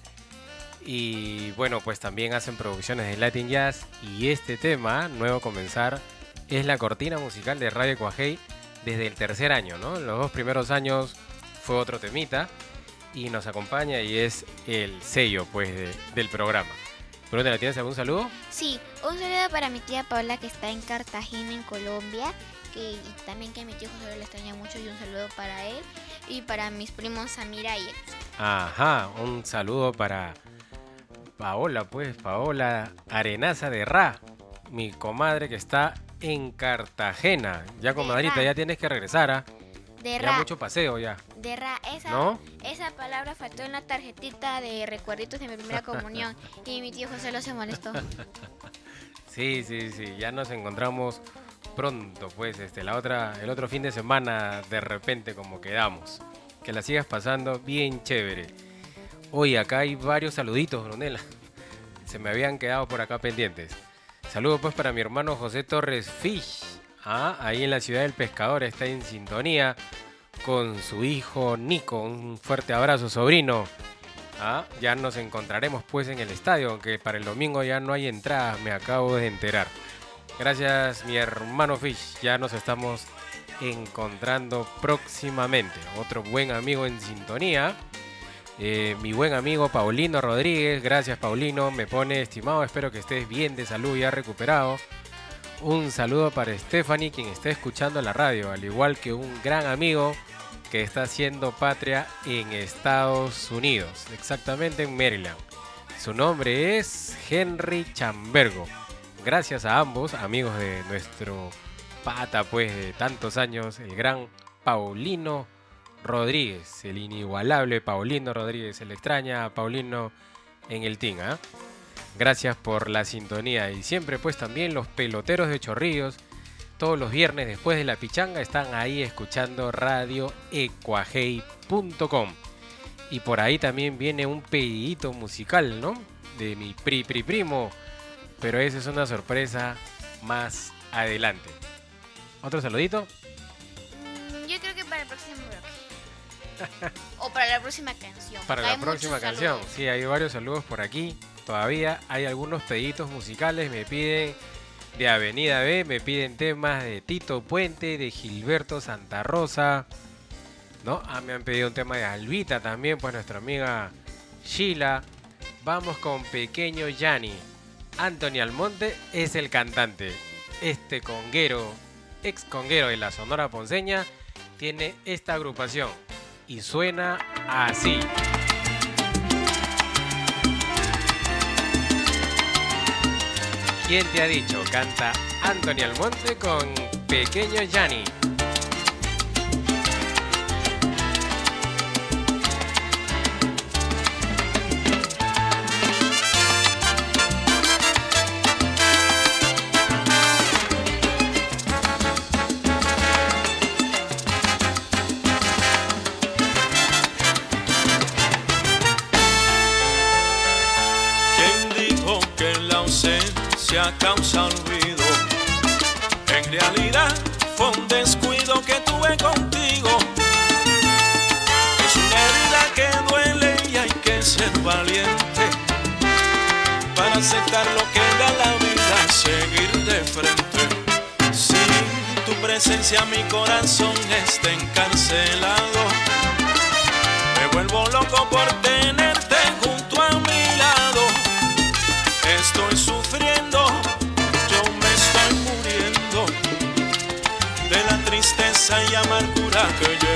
Y bueno, pues también hacen producciones de Latin Jazz. Y este tema, nuevo comenzar, es la cortina musical de Radio Cuajei desde el tercer año, ¿no? Los dos primeros años fue otro temita. Y nos acompaña y es el sello, pues, de- del programa. Brunella, ¿tienes algún saludo? Sí, un saludo para mi tía Paula que está en Cartagena, en Colombia. Que, y también que mi tío José le extraña mucho y un saludo para él. Y para mis primos Samira y Edson. Ajá, un saludo para Paola, pues, Paola Arenaza de Ra, mi comadre que está en Cartagena. Ya, comadrita, ya tienes que regresar, ¿ah? De Ya Ra, mucho paseo ya. de Ra, esa, ¿No? esa palabra faltó en la tarjetita de recuerditos de mi primera comunión. y mi tío José lo se molestó. Sí, sí, sí, ya nos encontramos pronto, pues, este, la otra, el otro fin de semana, de repente, como quedamos. Que la sigas pasando bien chévere. Hoy acá hay varios saluditos, Brunella. Se me habían quedado por acá pendientes. Saludos pues para mi hermano José Torres Fish. Ah, ahí en la ciudad del pescador está en sintonía con su hijo Nico. Un fuerte abrazo, sobrino. Ah, ya nos encontraremos pues en el estadio, aunque para el domingo ya no hay entradas, me acabo de enterar. Gracias mi hermano Fish, ya nos estamos encontrando próximamente. Otro buen amigo en sintonía. Eh, mi buen amigo Paulino Rodríguez, gracias Paulino, me pone estimado, espero que estés bien de salud, ya recuperado. Un saludo para Stephanie, quien está escuchando la radio, al igual que un gran amigo que está haciendo patria en Estados Unidos, exactamente en Maryland. Su nombre es Henry Chambergo. Gracias a ambos, amigos de nuestro pata, pues de tantos años, el gran Paulino Rodríguez, el inigualable Paulino Rodríguez. Se le extraña Paulino en el team, ¿ah? Gracias por la sintonía y siempre pues también los peloteros de Chorrillos todos los viernes después de la pichanga están ahí escuchando radioecuajei.com. Y por ahí también viene un pedidito musical, ¿no? De mi pri pri primo. Pero esa es una sorpresa más adelante. ¿Otro saludito? Mm, Yo creo que para el próximo. O para la próxima canción. Para la próxima canción. saludos. Sí, hay varios saludos por aquí. Todavía hay algunos peditos musicales. Me piden de Avenida B, me piden temas de Tito Puente, de Gilberto Santa Rosa. ¿No? Ah, me han pedido un tema de Albita también, pues nuestra amiga Sheila. Vamos con Pequeño Yanni. Anthony Almonte es el cantante. Este conguero, ex conguero de la Sonora Ponceña, tiene esta agrupación. Y suena así. ¿Quién te ha dicho? Canta Anthony Almonte con Pequeño Yanni. Causa olvido? En realidad fue un descuido que tuve contigo. Es una herida que duele y hay que ser valiente para aceptar lo que da la vida y seguir de frente. Sin tu presencia mi corazón está encarcelado. Me vuelvo loco por tenerte Sakın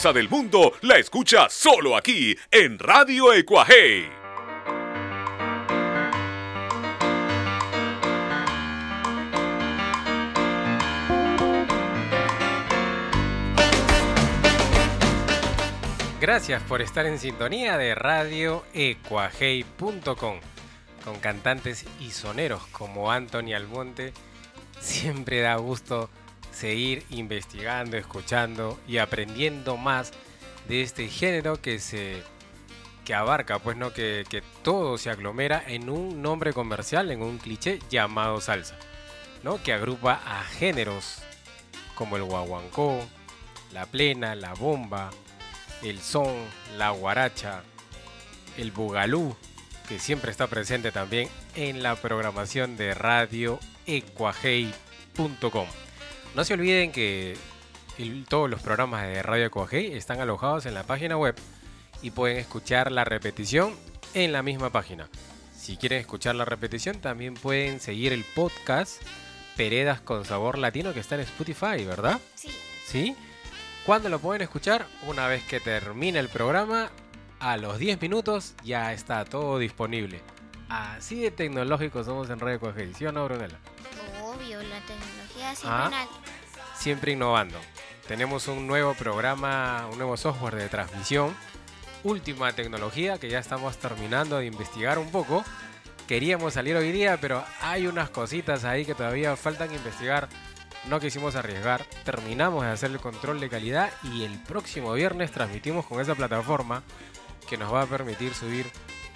del mundo la escucha solo aquí en Radio Ecuaje. Gracias por estar en sintonía de Radio Ecuajei.com con cantantes y soneros como Anthony Almonte. Siempre da gusto seguir investigando, escuchando y aprendiendo más de este género que se que abarca, pues no que, todo se aglomera en un nombre comercial, en un cliché llamado salsa, ¿no? Que agrupa a géneros como el guaguancó, la plena, la bomba, el son, la guaracha, el bugalú, que siempre está presente también en la programación de radio ecuajei.com. No se olviden que el- todos los programas de Radio Ecuajei están alojados en la página web y pueden escuchar la repetición en la misma página. Si quieren escuchar la repetición, también pueden seguir el podcast Peredas con Sabor Latino que está en Spotify, ¿verdad? Sí. ¿Sí? ¿Cuándo lo pueden escuchar? Una vez que termine el programa, a los 10 minutos ya está todo disponible. Así de tecnológicos somos en Radio Ecuajei, ¿sí o no, Brunella? Obvio, la tecnología siempre Ah. siempre innovando. Tenemos un nuevo programa, un nuevo software de transmisión, última tecnología que ya estamos terminando de investigar un poco. Queríamos salir hoy día, pero hay unas cositas ahí que todavía faltan investigar. No quisimos arriesgar, terminamos de hacer el control de calidad y el próximo viernes transmitimos con esa plataforma que nos va a permitir subir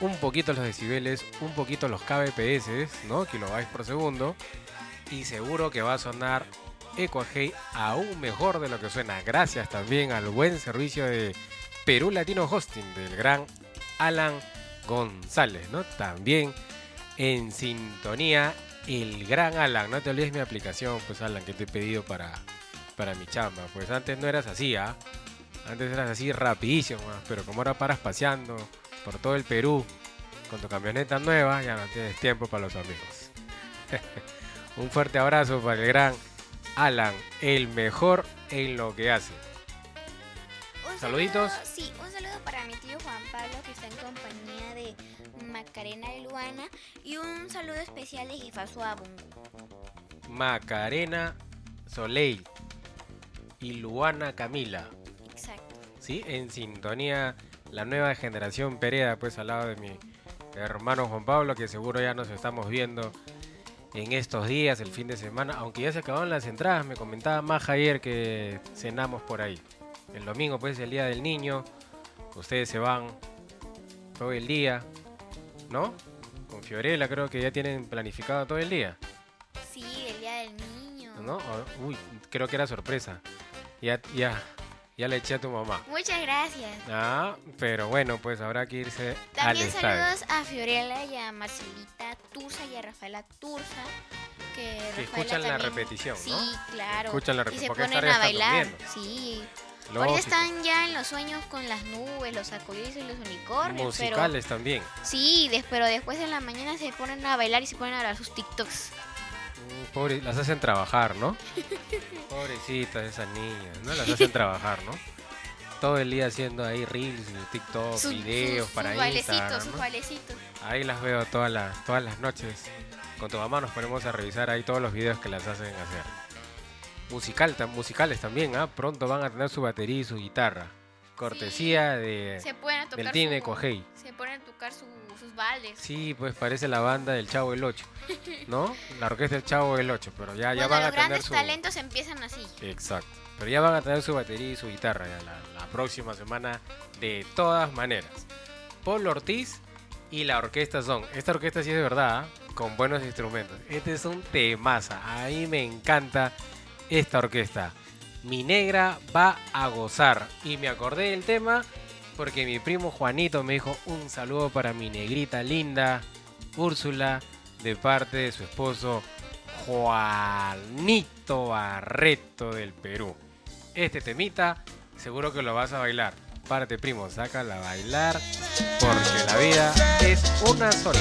un poquito los decibeles, un poquito los kbps, ¿no? Kilobytes por segundo. Y seguro que va a sonar EcoHey aún mejor de lo que suena. Gracias también al buen servicio de Perú Latino Hosting del gran Alan González, ¿no? También en sintonía el gran Alan. No te olvides mi aplicación, pues Alan, que te he pedido para, para mi chamba. Pues antes no eras así, ¿ah? Antes eras así rapidísimo, ¿ah? pero como ahora paras paseando por todo el Perú con tu camioneta nueva, ya no tienes tiempo para los amigos. Un fuerte abrazo para el gran Alan, el mejor en lo que hace. Un Saluditos. saludo- sí, un saludo para mi tío Juan Pablo que está en compañía de Macarena de Luana y un saludo especial de Jefazo Abungo. Macarena Soleil y Luana Camila. Exacto. ¿sí? En sintonía la nueva generación Pereda, pues al lado de mi hermano Juan Pablo, que seguro ya nos estamos viendo en estos días, el fin de semana, aunque ya se acabaron las entradas, me comentaba Maja ayer que cenamos por ahí. El domingo, pues, el día del niño, ustedes se van todo el día, ¿no? Con Fiorella creo que ya tienen planificado todo el día. Sí, el día del niño. ¿No? Uy, creo que era sorpresa. Ya, ya, ya le eché a tu mamá. Muchas gracias. Ah, pero bueno, pues habrá que irse al También estadio. saludos a Fiorella y a Marcelita Turza y a Rafaela Turza. Que, escuchan la repetición, Sí, ¿no? claro. Escuchan la y repetición, se porque ponen a bailar. Sí. Lógico. Están ya en los sueños con las nubes, los arcoíris y los unicornios. Musicales también. Sí, pero después en la mañana se ponen a bailar y se ponen a grabar sus TikToks. Pobre, las hacen trabajar, ¿no? Pobrecitas esas niñas, ¿no? Las hacen trabajar, ¿no? Todo el día haciendo ahí reels, TikTok, Sus- videos sus- para sus bailecitos, Instagram, sus ¿no? bailecitos. Ahí las veo todas las, todas las noches. Con tu mamá nos ponemos a revisar ahí todos los videos que las hacen hacer. Musical, musicales también, ¿ah? Pronto van a tener su batería y su guitarra. Cortesía de, Se pueden tocar del Cogey. Se ponen a tocar su- sus vales. Sí, pues parece la banda del Chavo del 8, ¿no? La orquesta del Chavo del 8, pero ya, ya Cuando van a los tener grandes su... talentos empiezan así. Exacto. Pero ya van a tener su batería y su guitarra ya la, la próxima semana de todas maneras. Paul Ortiz y la orquesta son. Esta orquesta sí es de verdad, ¿ah? con buenos instrumentos. Este es un temaza. A mí me encanta esta orquesta. Mi negra va a gozar. Y me acordé del tema porque mi primo Juanito me dijo un saludo para mi negrita linda, Úrsula, de parte de su esposo Juanito Barreto del Perú. Este temita seguro que lo vas a bailar. Párate primo, sácala a bailar porque la vida es una sola.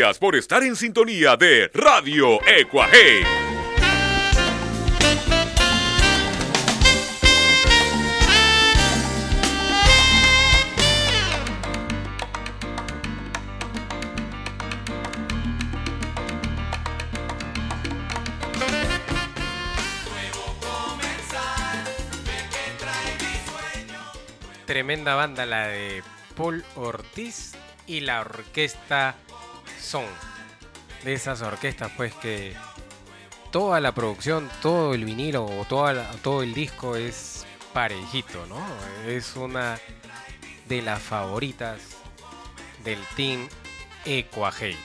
Por estar en sintonía de Radio Ecuaje. Tremenda banda la de Paul Ortiz y la orquesta Son. De esas orquestas pues que toda la producción, todo el vinilo o toda la- todo el disco es parejito, ¿no? Es una de las favoritas del team Equahey.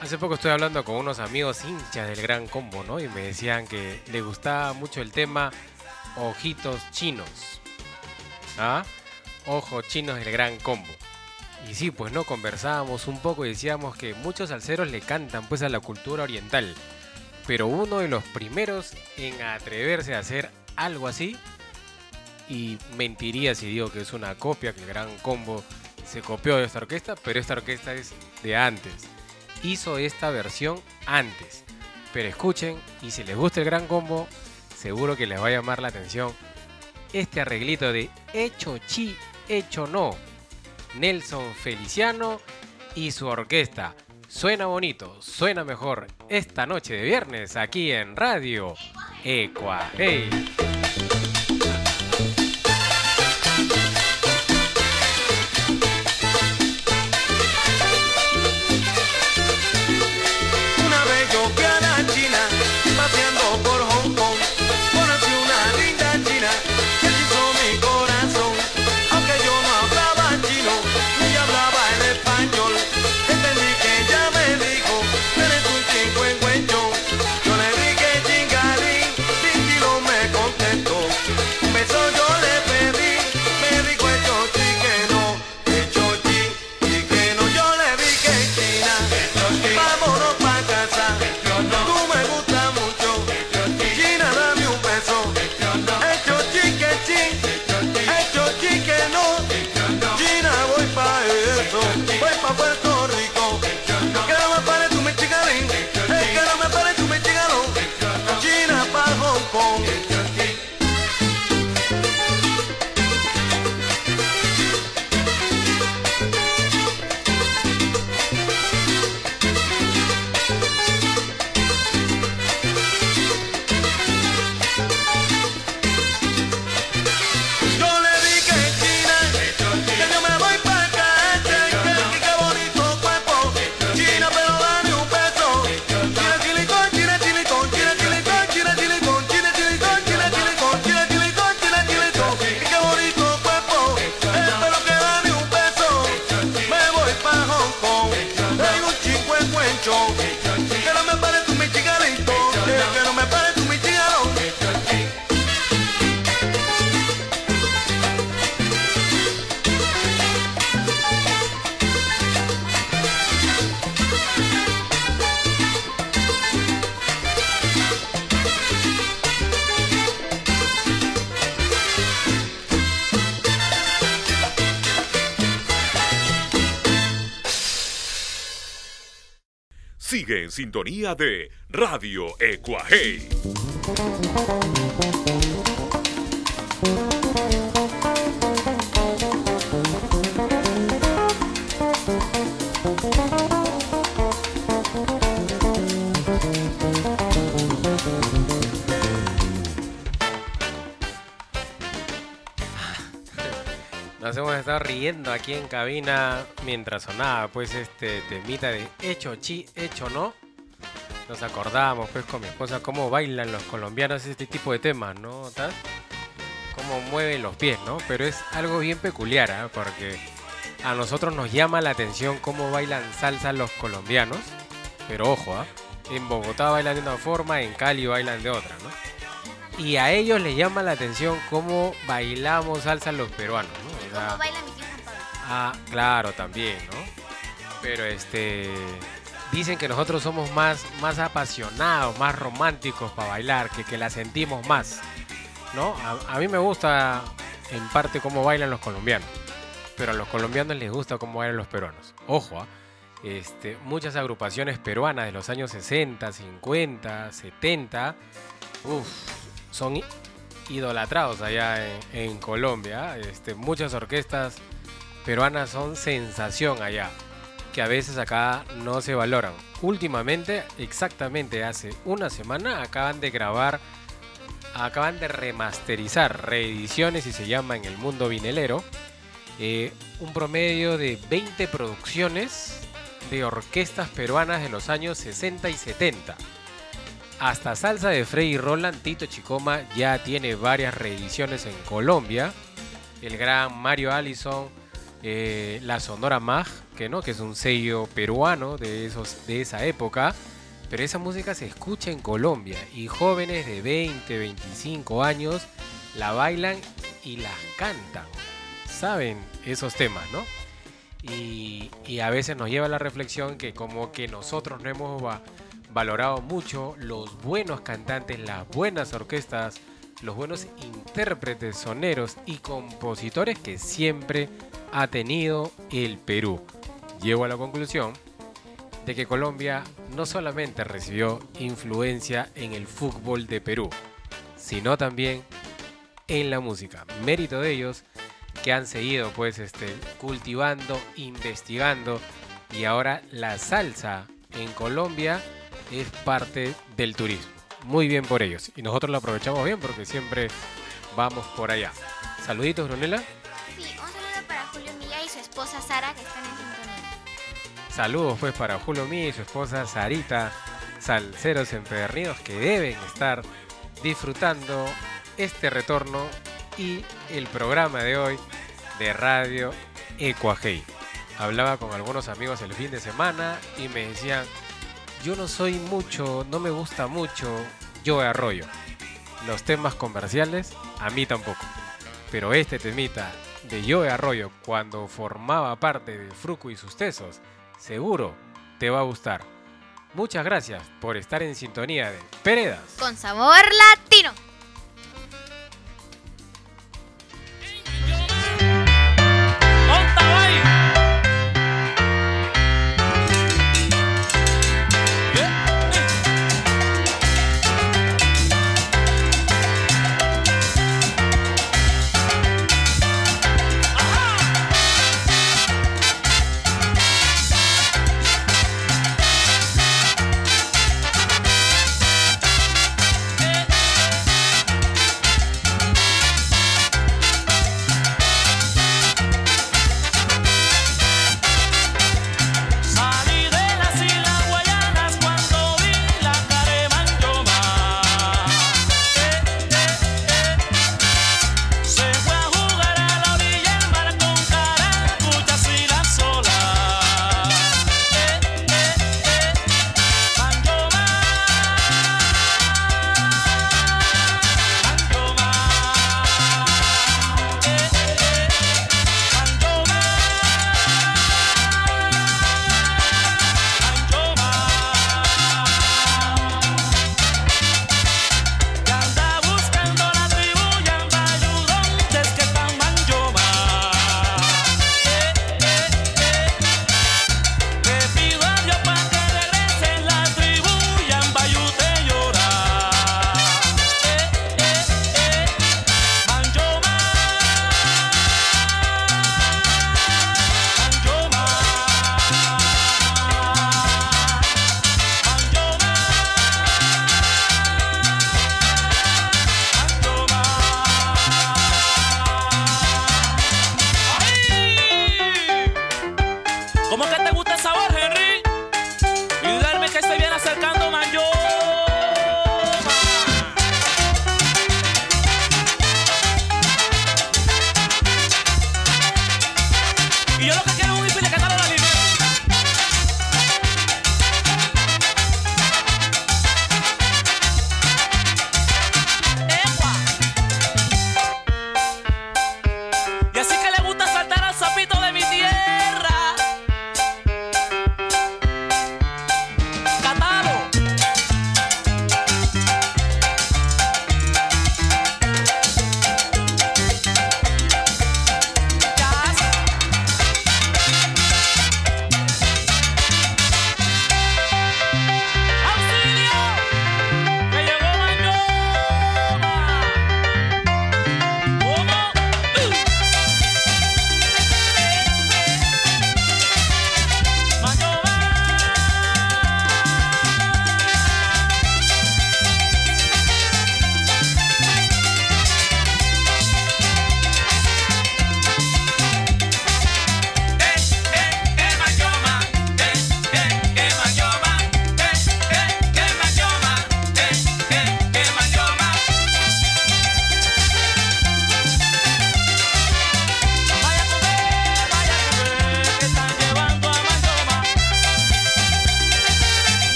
Hace poco estoy hablando con unos amigos hinchas del Gran Combo, ¿no? Y me decían que les gustaba mucho el tema Ojitos Chinos. ¿Ah? Ojos Chinos del Gran Combo. Y sí, pues no, conversábamos un poco y decíamos que muchos salseros le cantan pues a la cultura oriental. Pero uno de los primeros en atreverse a hacer algo así, y mentiría si digo que es una copia, que el Gran Combo se copió de esta orquesta, pero esta orquesta es de antes. Hizo esta versión antes. Pero escuchen, y si les gusta el Gran Combo, seguro que les va a llamar la atención este arreglito de Hecho Chi, Hecho No. Nelson Feliciano y su orquesta. Suena bonito, suena mejor esta noche de viernes aquí en Radio Equa. En sintonía de Radio Ecuaje. Riendo aquí en cabina mientras sonaba pues este temita de hecho chi, hecho no. Nos acordábamos pues con mi esposa cómo bailan los colombianos este tipo de temas, ¿no? ¿Tas? Cómo mueven los pies, ¿no? Pero es algo bien peculiar, ¿ah? Porque a nosotros nos llama la atención cómo bailan salsa los colombianos. Pero ojo, ¿ah? En Bogotá bailan de una forma, en Cali bailan de otra, ¿no? Y a ellos les llama la atención cómo bailamos salsa los peruanos, ¿no? O sea, ¿Cómo baila mi tío Juan Pablo? Ah, claro, también, ¿no? Pero este. Dicen que nosotros somos más, más apasionados, más románticos para bailar, que, que la sentimos más. ¿No? A, a mí me gusta en parte cómo bailan los colombianos. Pero a los colombianos les gusta cómo bailan los peruanos. Ojo, ¿ah? este, muchas agrupaciones peruanas de los años 60, 50, 70, uf, son idolatrados allá en, Colombia. Este, muchas orquestas peruanas son sensación allá, que a veces acá no se valoran. Últimamente, exactamente hace una semana, acaban de grabar, acaban de remasterizar, reediciones y se llama en el mundo vinelero, eh, un promedio de 20 producciones de orquestas peruanas de los años 60 y 70. Hasta Salsa de Freddy Roland, Tito Chicoma ya tiene varias reediciones en Colombia. El gran Mario Allison, eh, la Sonora Mag, que, ¿no? que es un sello peruano de, esos, de esa época. Pero esa música se escucha en Colombia y jóvenes de 20, 25 años la bailan y las cantan. Saben esos temas, ¿no? Y, y a veces nos lleva a la reflexión que como que nosotros no hemos valorado mucho los buenos cantantes, las buenas orquestas, los buenos intérpretes, soneros y compositores que siempre ha tenido el Perú. Llego a la conclusión de que Colombia no solamente recibió influencia en el fútbol de Perú, sino también en la música. Mérito de ellos que han seguido pues este cultivando, investigando y ahora la salsa en Colombia es parte del turismo. Muy bien por ellos y nosotros lo aprovechamos bien porque siempre vamos por allá. Saluditos, Brunella. Sí, un saludo para Julio Milla y su esposa Sara que están en sintonía. Saludos pues para Julio Mí y su esposa Sarita, salseros empedernidos que deben estar disfrutando este retorno y el programa de hoy de Radio Ecuajei. Hablaba con algunos amigos el fin de semana y me decían, yo no soy mucho, no me gusta mucho Joe Arroyo. Los temas comerciales, a mí tampoco. Pero este temita de Joe Arroyo cuando formaba parte de Fruco y sus tesos, seguro te va a gustar. Muchas gracias por estar en sintonía de Peredas. Con sabor latino.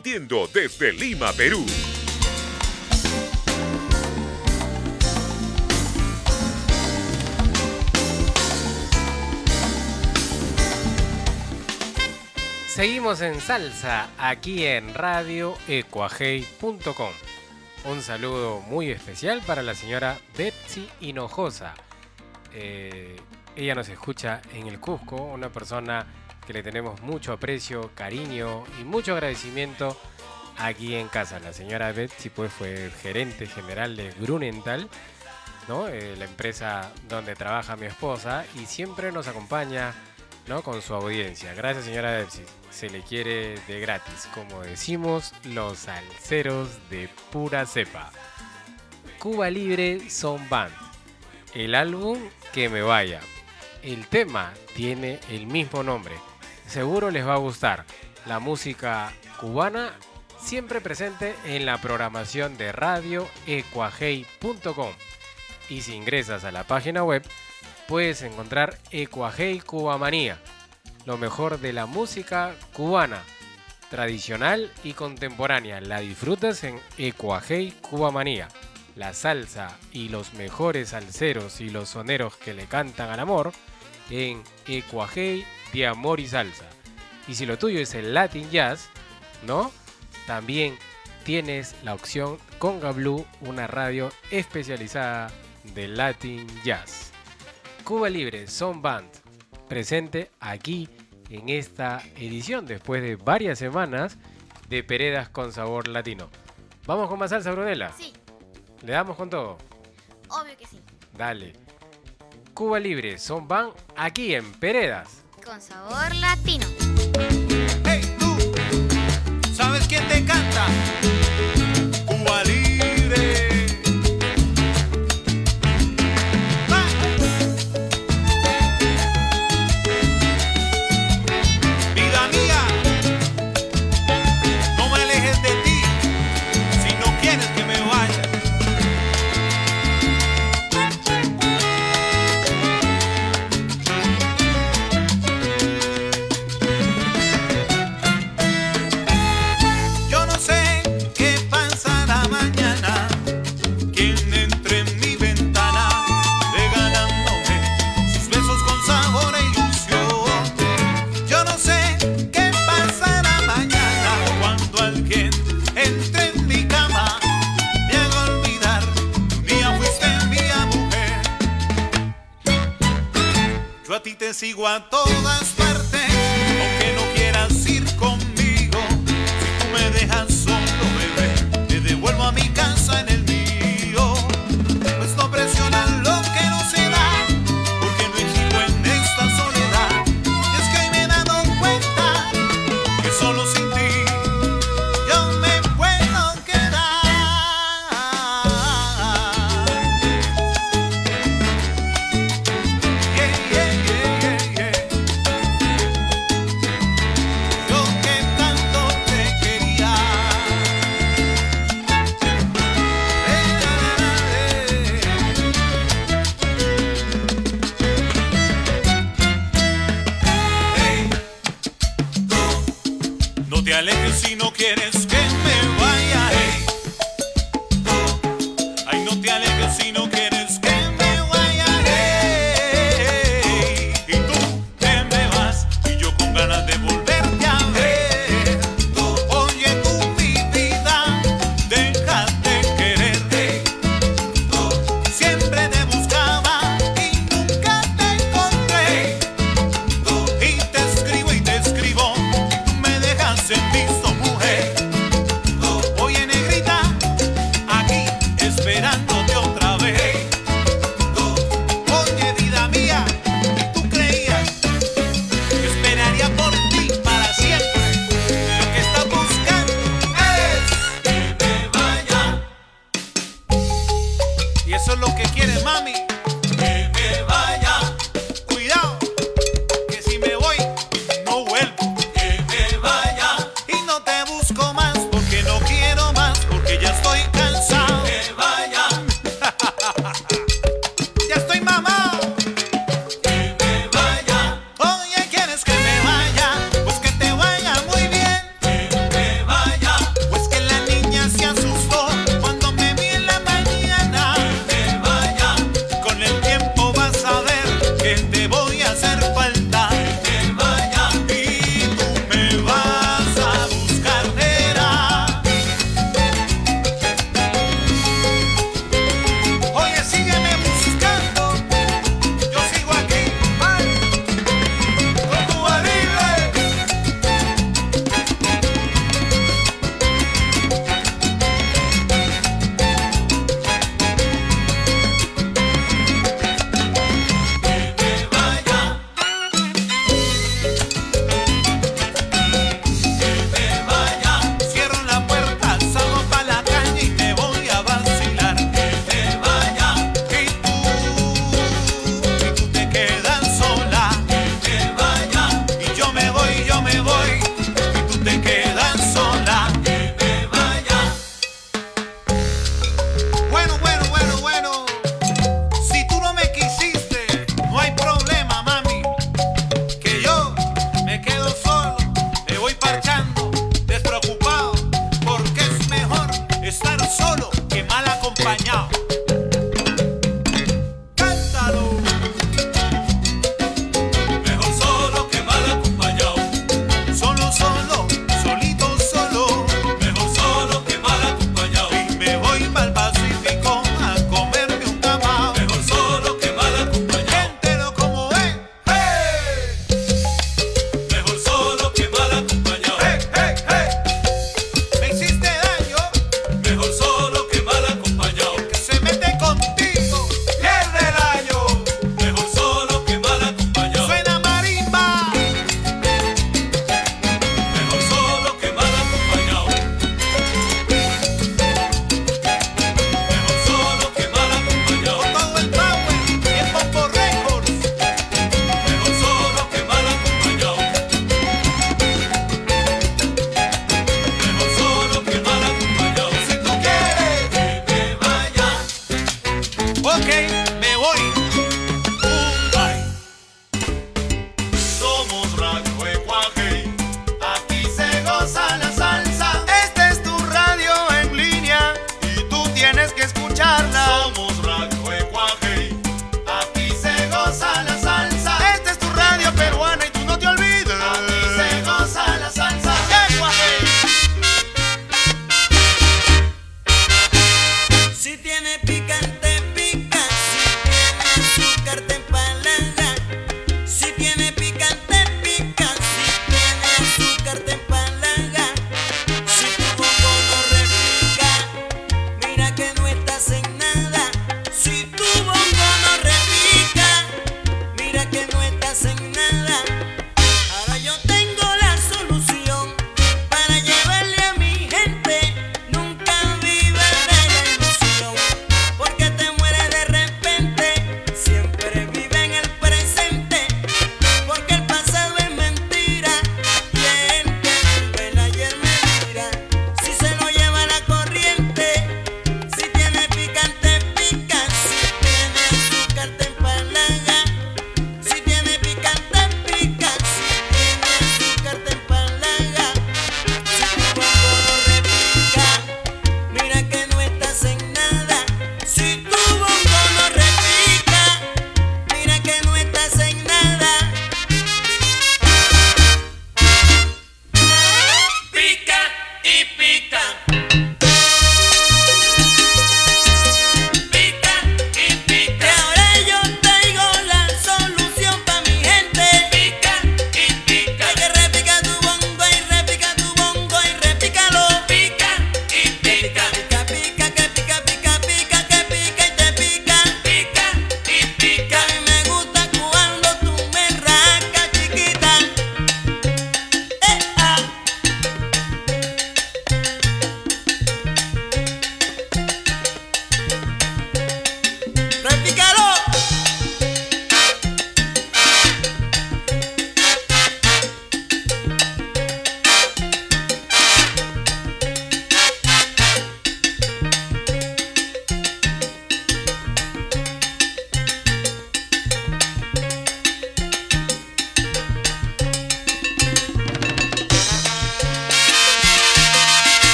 Desde Lima, Perú. Seguimos en salsa aquí en radioecuajei.com. Un saludo muy especial para la señora Betsy Hinojosa. Eh, ella nos escucha en el Cusco, una persona que le tenemos mucho aprecio, cariño y mucho agradecimiento aquí en casa. La señora Betsy pues fue gerente general de Grunenthal, ¿no? Eh, la empresa donde trabaja mi esposa y siempre nos acompaña ¿no? con su audiencia. Gracias señora Betsy. Se le quiere de gratis, como decimos los salseros de pura cepa. Cuba Libre Son Band. El álbum que me vaya. El tema tiene el mismo nombre. Seguro les va a gustar. La música cubana siempre presente en la programación de radio ecuajei.com. Y si ingresas a la página web, puedes encontrar Ecuajei Cubamanía, lo mejor de la música cubana, tradicional y contemporánea. La disfrutas en Ecuajei Cubamanía. La salsa y los mejores salseros y los soneros que le cantan al amor en Ecuajei de Amor y Salsa. Y si lo tuyo es el Latin Jazz, ¿no? También tienes la opción Conga Blue, una radio especializada de Latin Jazz. Cuba Libre Son Band, presente aquí en esta edición después de varias semanas de Peredas con sabor latino. ¿Vamos con más salsa, Brunella? Sí, ¿Le damos con todo? obvio que sí. Dale. Cuba Libre Son Band aquí en Peredas. Con sabor latino. Hey, tú, ¿sabes quién te canta? Cuba Libre. A todas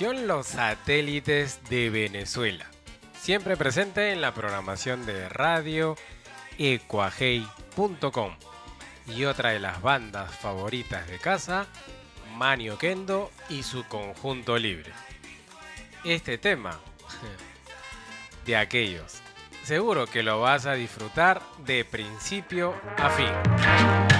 los satélites de Venezuela. Siempre presente en la programación de radio ecuajei.com. Y otra de las bandas favoritas de casa, Manio Kendo y su conjunto libre. Este tema, de aquellos, seguro que lo vas a disfrutar de principio a fin.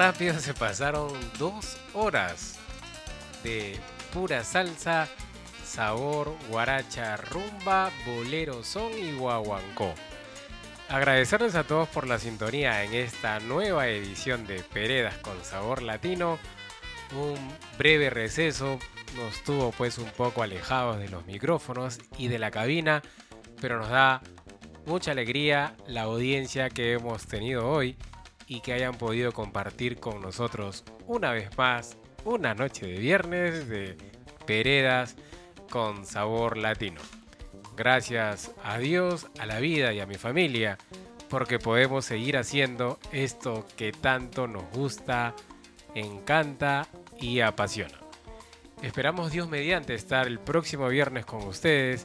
Rápido se pasaron dos horas de pura salsa sabor, guaracha, rumba, bolero, son y guaguancó. Agradecerles a todos por la sintonía en esta nueva edición de Peredas con sabor latino. Un breve receso nos tuvo pues un poco alejados de los micrófonos y de la cabina, pero nos da mucha alegría la audiencia que hemos tenido hoy y que hayan podido compartir con nosotros una vez más una noche de viernes de Peredas con sabor latino. Gracias a Dios, a la vida y a mi familia, porque podemos seguir haciendo esto que tanto nos gusta, encanta y apasiona. Esperamos Dios mediante estar el próximo viernes con ustedes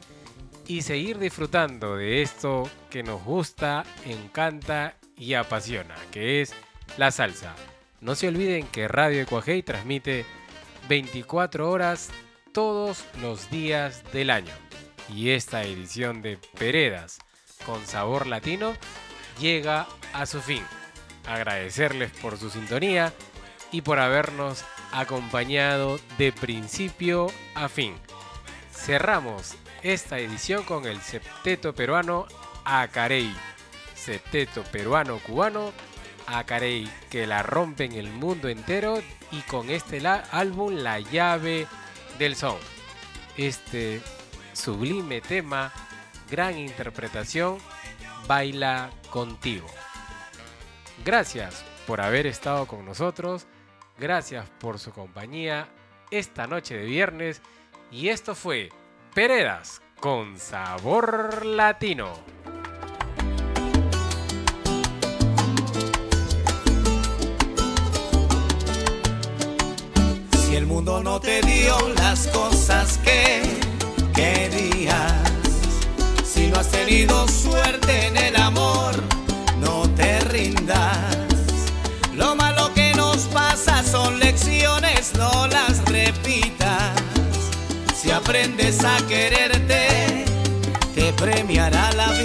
y seguir disfrutando de esto que nos gusta, encanta y apasiona, que es la salsa. No se olviden que Radio Ecuajei transmite 24 horas todos los días del año. Y esta edición de Peredas con sabor latino llega a su fin. Agradecerles por su sintonía y por habernos acompañado de principio a fin. Cerramos esta edición con el septeto peruano Acarey. Septeto peruano cubano Acarey que la rompe en el mundo entero y con este álbum La llave del son. Este sublime tema, gran interpretación, baila contigo. Gracias por haber estado con nosotros, gracias por su compañía esta noche de viernes y esto fue Peredas con sabor latino. El mundo no te dio las cosas que querías, si no has tenido suerte en el amor, no te rindas. Lo malo que nos pasa son lecciones, no las repitas. Si aprendes a quererte, te premiará la vida.